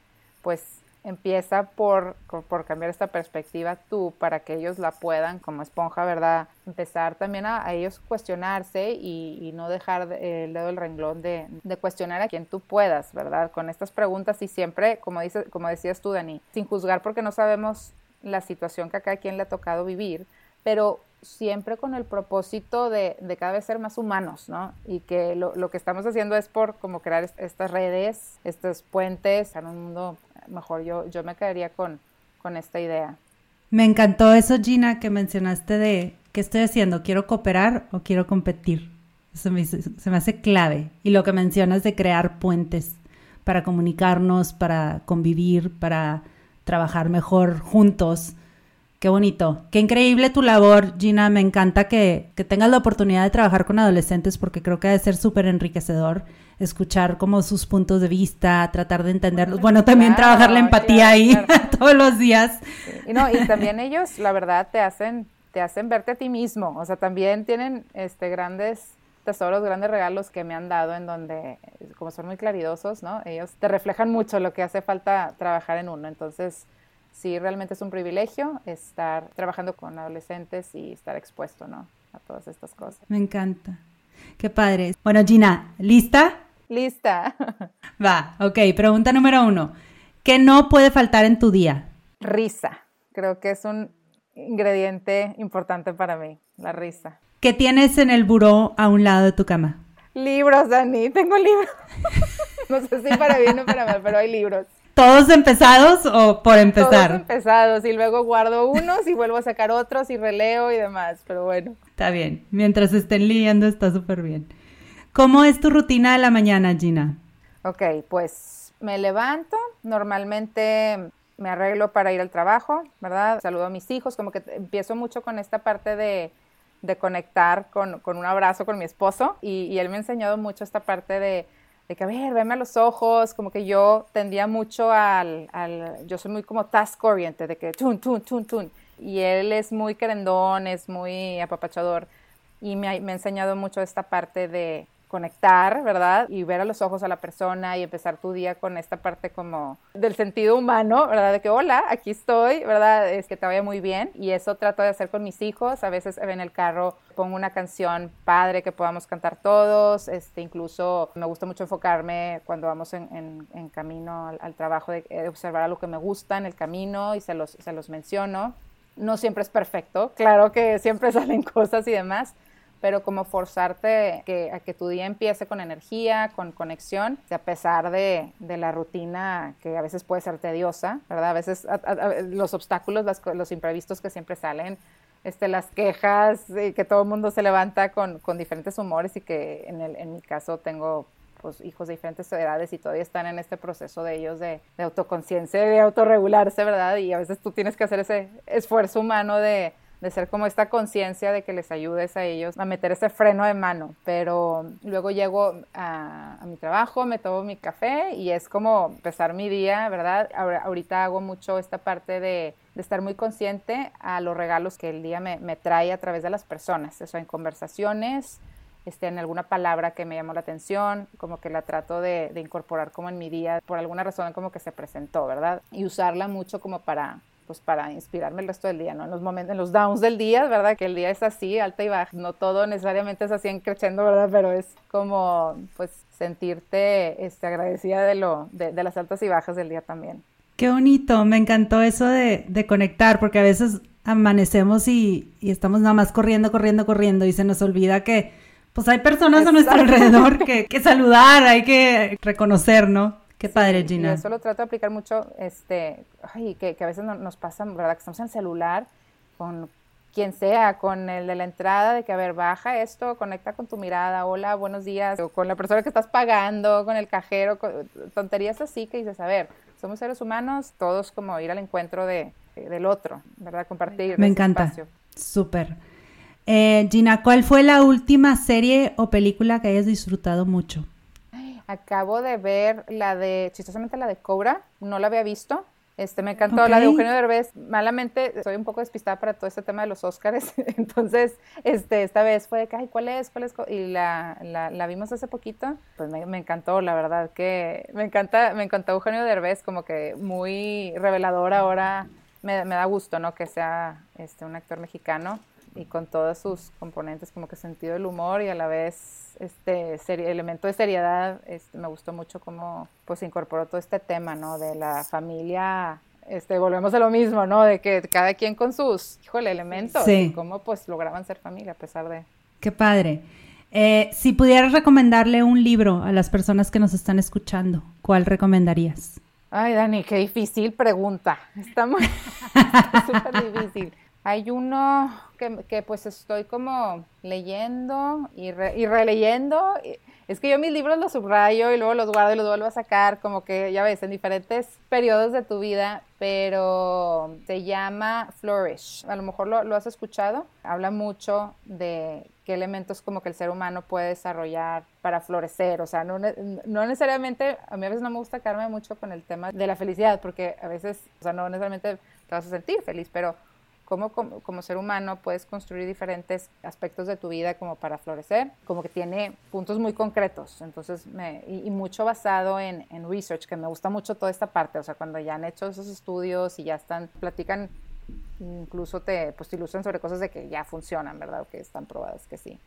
pues empieza por, por cambiar esta perspectiva tú para que ellos la puedan como esponja, ¿verdad? Empezar también a, ellos cuestionarse y, no dejar el dedo del renglón de, de, cuestionar a quien tú puedas, ¿verdad? Con estas preguntas y siempre, como, dices, como decías tú, Dani, sin juzgar porque no sabemos la situación que a cada quien le ha tocado vivir, pero siempre con el propósito de, cada vez ser más humanos, ¿no? Y que lo, que estamos haciendo es por como crear estas redes, estos puentes en un mundo mejor. Yo, yo me quedaría con, con esta idea. Me encantó eso, Gina, que mencionaste de qué estoy haciendo, ¿quiero cooperar o quiero competir? Eso me, se me hace clave. Y lo que mencionas de crear puentes para comunicarnos, para convivir, para trabajar mejor juntos Qué bonito, qué increíble tu labor, Gina. Me encanta que, tengas la oportunidad de trabajar con adolescentes porque creo que ha de ser súper enriquecedor escuchar como sus puntos de vista, tratar de entenderlos. Bueno, también trabajar la empatía ahí todos los días. Y, no, y también ellos, la verdad, te hacen, te hacen verte a ti mismo. O sea, también tienen este, grandes tesoros, grandes regalos que me han dado en donde, como son muy claridosos, ¿no? Ellos te reflejan mucho lo que hace falta trabajar en uno. Entonces, sí, realmente es un privilegio estar trabajando con adolescentes y estar expuesto, ¿no? A todas estas cosas. Me encanta. Qué padre. Bueno, Gina, ¿lista? Lista. Va, ok. Pregunta número uno. ¿Qué no puede faltar en tu día? Risa. Creo que es un ingrediente importante para mí, la risa. ¿Qué tienes en el buró a un lado de tu cama? Libros, Dani. Tengo libros. no sé si para bien o para mal, pero hay libros. ¿Todos empezados o por empezar? Todos empezados y luego guardo unos y vuelvo a sacar otros y releo y demás, pero bueno. Está bien, mientras estén leyendo está súper bien. ¿Cómo es tu rutina de la mañana, Gina? Ok, pues me levanto, normalmente me arreglo para ir al trabajo, ¿verdad? Saludo a mis hijos, como que empiezo mucho con esta parte de, conectar con, un abrazo con mi esposo y, y él me ha enseñado mucho esta parte de de que, a ver, veme a los ojos, como que yo tendía mucho al, al yo soy muy como task oriented, de que tun, tun, tun, tun, y él es muy querendón, es muy apapachador, y me, me ha enseñado mucho esta parte de, conectar, ¿verdad? Y ver a los ojos a la persona y empezar tu día con esta parte como del sentido humano, ¿verdad? De que, hola, aquí estoy, ¿verdad? Es que te vaya muy bien. Y eso trato de hacer con mis hijos. A veces en el carro pongo una canción padre que podamos cantar todos. Este, incluso me gusta mucho enfocarme cuando vamos en, en, camino al, trabajo de, de, observar algo que me gusta en el camino y se los, se los menciono. No siempre es perfecto, claro que siempre salen cosas y demás, pero como forzarte que, a que tu día empiece con energía, con conexión, a pesar de, de la rutina que a veces puede ser tediosa, ¿verdad? A veces los obstáculos, los imprevistos que siempre salen, este, las quejas, y que todo el mundo se levanta con, con diferentes humores y que en, el, en mi caso tengo pues, hijos de diferentes edades y todavía están en este proceso de ellos de, de autoconciencia, de autorregularse, ¿verdad? Y a veces tú tienes que hacer ese esfuerzo humano de de ser como esta conciencia de que les ayudes a ellos a meter ese freno de mano. Pero luego llego a, mi trabajo, me tomo mi café y es como empezar mi día, ¿verdad? ahorita hago mucho esta parte de, estar muy consciente a los regalos que el día me, trae a través de las personas, eso en conversaciones, este, en alguna palabra que me llamó la atención, como que la trato de, de, incorporar como en mi día, por alguna razón como que se presentó, ¿verdad? Y usarla mucho como para, pues para inspirarme el resto del día, ¿no? En los momentos, en los downs del día, ¿verdad? Que el día es así, alta y baja. No todo necesariamente es así en creciendo, ¿verdad? Pero es como, pues, sentirte este, agradecida de, lo, de, las altas y bajas del día también. Qué bonito, me encantó eso de, de conectar, porque a veces amanecemos y, y, estamos nada más corriendo, corriendo, corriendo y se nos olvida que, pues, hay personas a nuestro alrededor que, que saludar, hay que reconocer, ¿no? Qué padre, Gina. Y eso lo trato de aplicar mucho, este, ay, que, que a veces nos pasa, ¿verdad? Que estamos en el celular con quien sea, con el de la entrada, de que, a ver, baja esto, conecta con tu mirada, hola, buenos días, o con la persona que estás pagando, con el cajero, tonterías así que dices, a ver, somos seres humanos, todos como ir al encuentro de, del otro, ¿verdad? Compartir. Me encanta. Súper. Eh, Gina, ¿cuál fue la última serie o película que hayas disfrutado mucho? Acabo de ver la de, chistosamente la de Cobra, no la había visto. Este, me encantó la de Eugenio Derbez. Malamente soy un poco despistada para todo este tema de los Óscares. Entonces, este, esta vez fue de que, ay, ¿cuál es? ¿Cuál es? Y la, la, vimos hace poquito. Pues me, me, encantó, la verdad, que me encanta, me encantó Eugenio Derbez, como que muy revelador ahora. Me, me da gusto, ¿no? Que sea este, un actor mexicano y con todos sus componentes, como que sentido del humor y a la vez este elemento de seriedad, este, me gustó mucho cómo pues incorporó todo este tema, ¿no? De la familia, este, volvemos a lo mismo, ¿no? De que cada quien con sus, híjole, elementos, y cómo pues lograban ser familia a pesar de... Qué padre. Eh, si pudieras recomendarle un libro a las personas que nos están escuchando, ¿cuál recomendarías? Ay, Dani, qué difícil pregunta. Está muy súper difícil. Hay uno que, pues estoy como leyendo y, releyendo. Es que yo mis libros los subrayo y luego los guardo y los vuelvo a sacar, como que ya ves, en diferentes periodos de tu vida, pero se llama Flourish. A lo mejor lo, has escuchado. Habla mucho de qué elementos como que el ser humano puede desarrollar para florecer. O sea, no, no necesariamente, a mí a veces no me gusta quedarme mucho con el tema de la felicidad, porque a veces, o sea, no necesariamente te vas a sentir feliz, pero cómo como, ser humano puedes construir diferentes aspectos de tu vida como para florecer, como que tiene puntos muy concretos, entonces, me, y, mucho basado en, en, research, que me gusta mucho toda esta parte, o sea, cuando ya han hecho esos estudios y ya están, platican, incluso te, pues te ilustran sobre cosas de que ya funcionan, ¿verdad? O que están probadas que sí.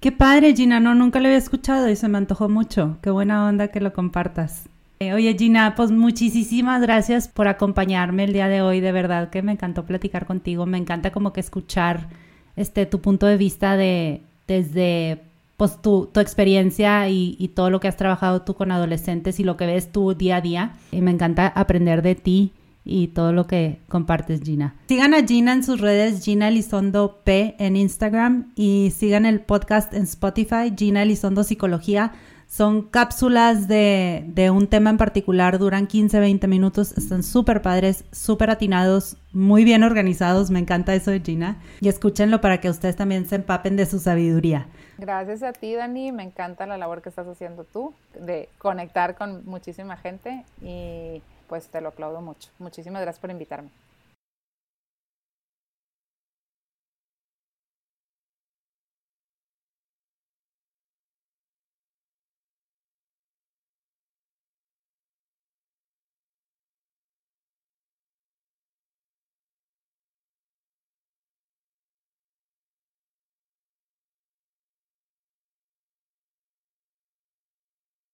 Qué padre, Gina, no, nunca lo había escuchado y se me antojó mucho. Qué buena onda que lo compartas. Eh, oye Gina, pues muchísimas gracias por acompañarme el día de hoy. De verdad que me encantó platicar contigo. Me encanta como que escuchar este tu punto de vista de desde pues tu, tu experiencia y, y, todo lo que has trabajado tú con adolescentes y lo que ves tú día a día. Y me encanta aprender de ti y todo lo que compartes, Gina. Sigan a Gina en sus redes, Gina Elizondo P en Instagram y sigan el podcast en Spotify, Gina Elizondo Psicología. Son cápsulas de, de, un tema en particular, duran 15, 20 minutos, están súper padres, súper atinados, muy bien organizados, me encanta eso de Gina. Y escúchenlo para que ustedes también se empapen de su sabiduría. Gracias a ti, Dani, me encanta la labor que estás haciendo tú, de conectar con muchísima gente y pues te lo aplaudo mucho. Muchísimas gracias por invitarme.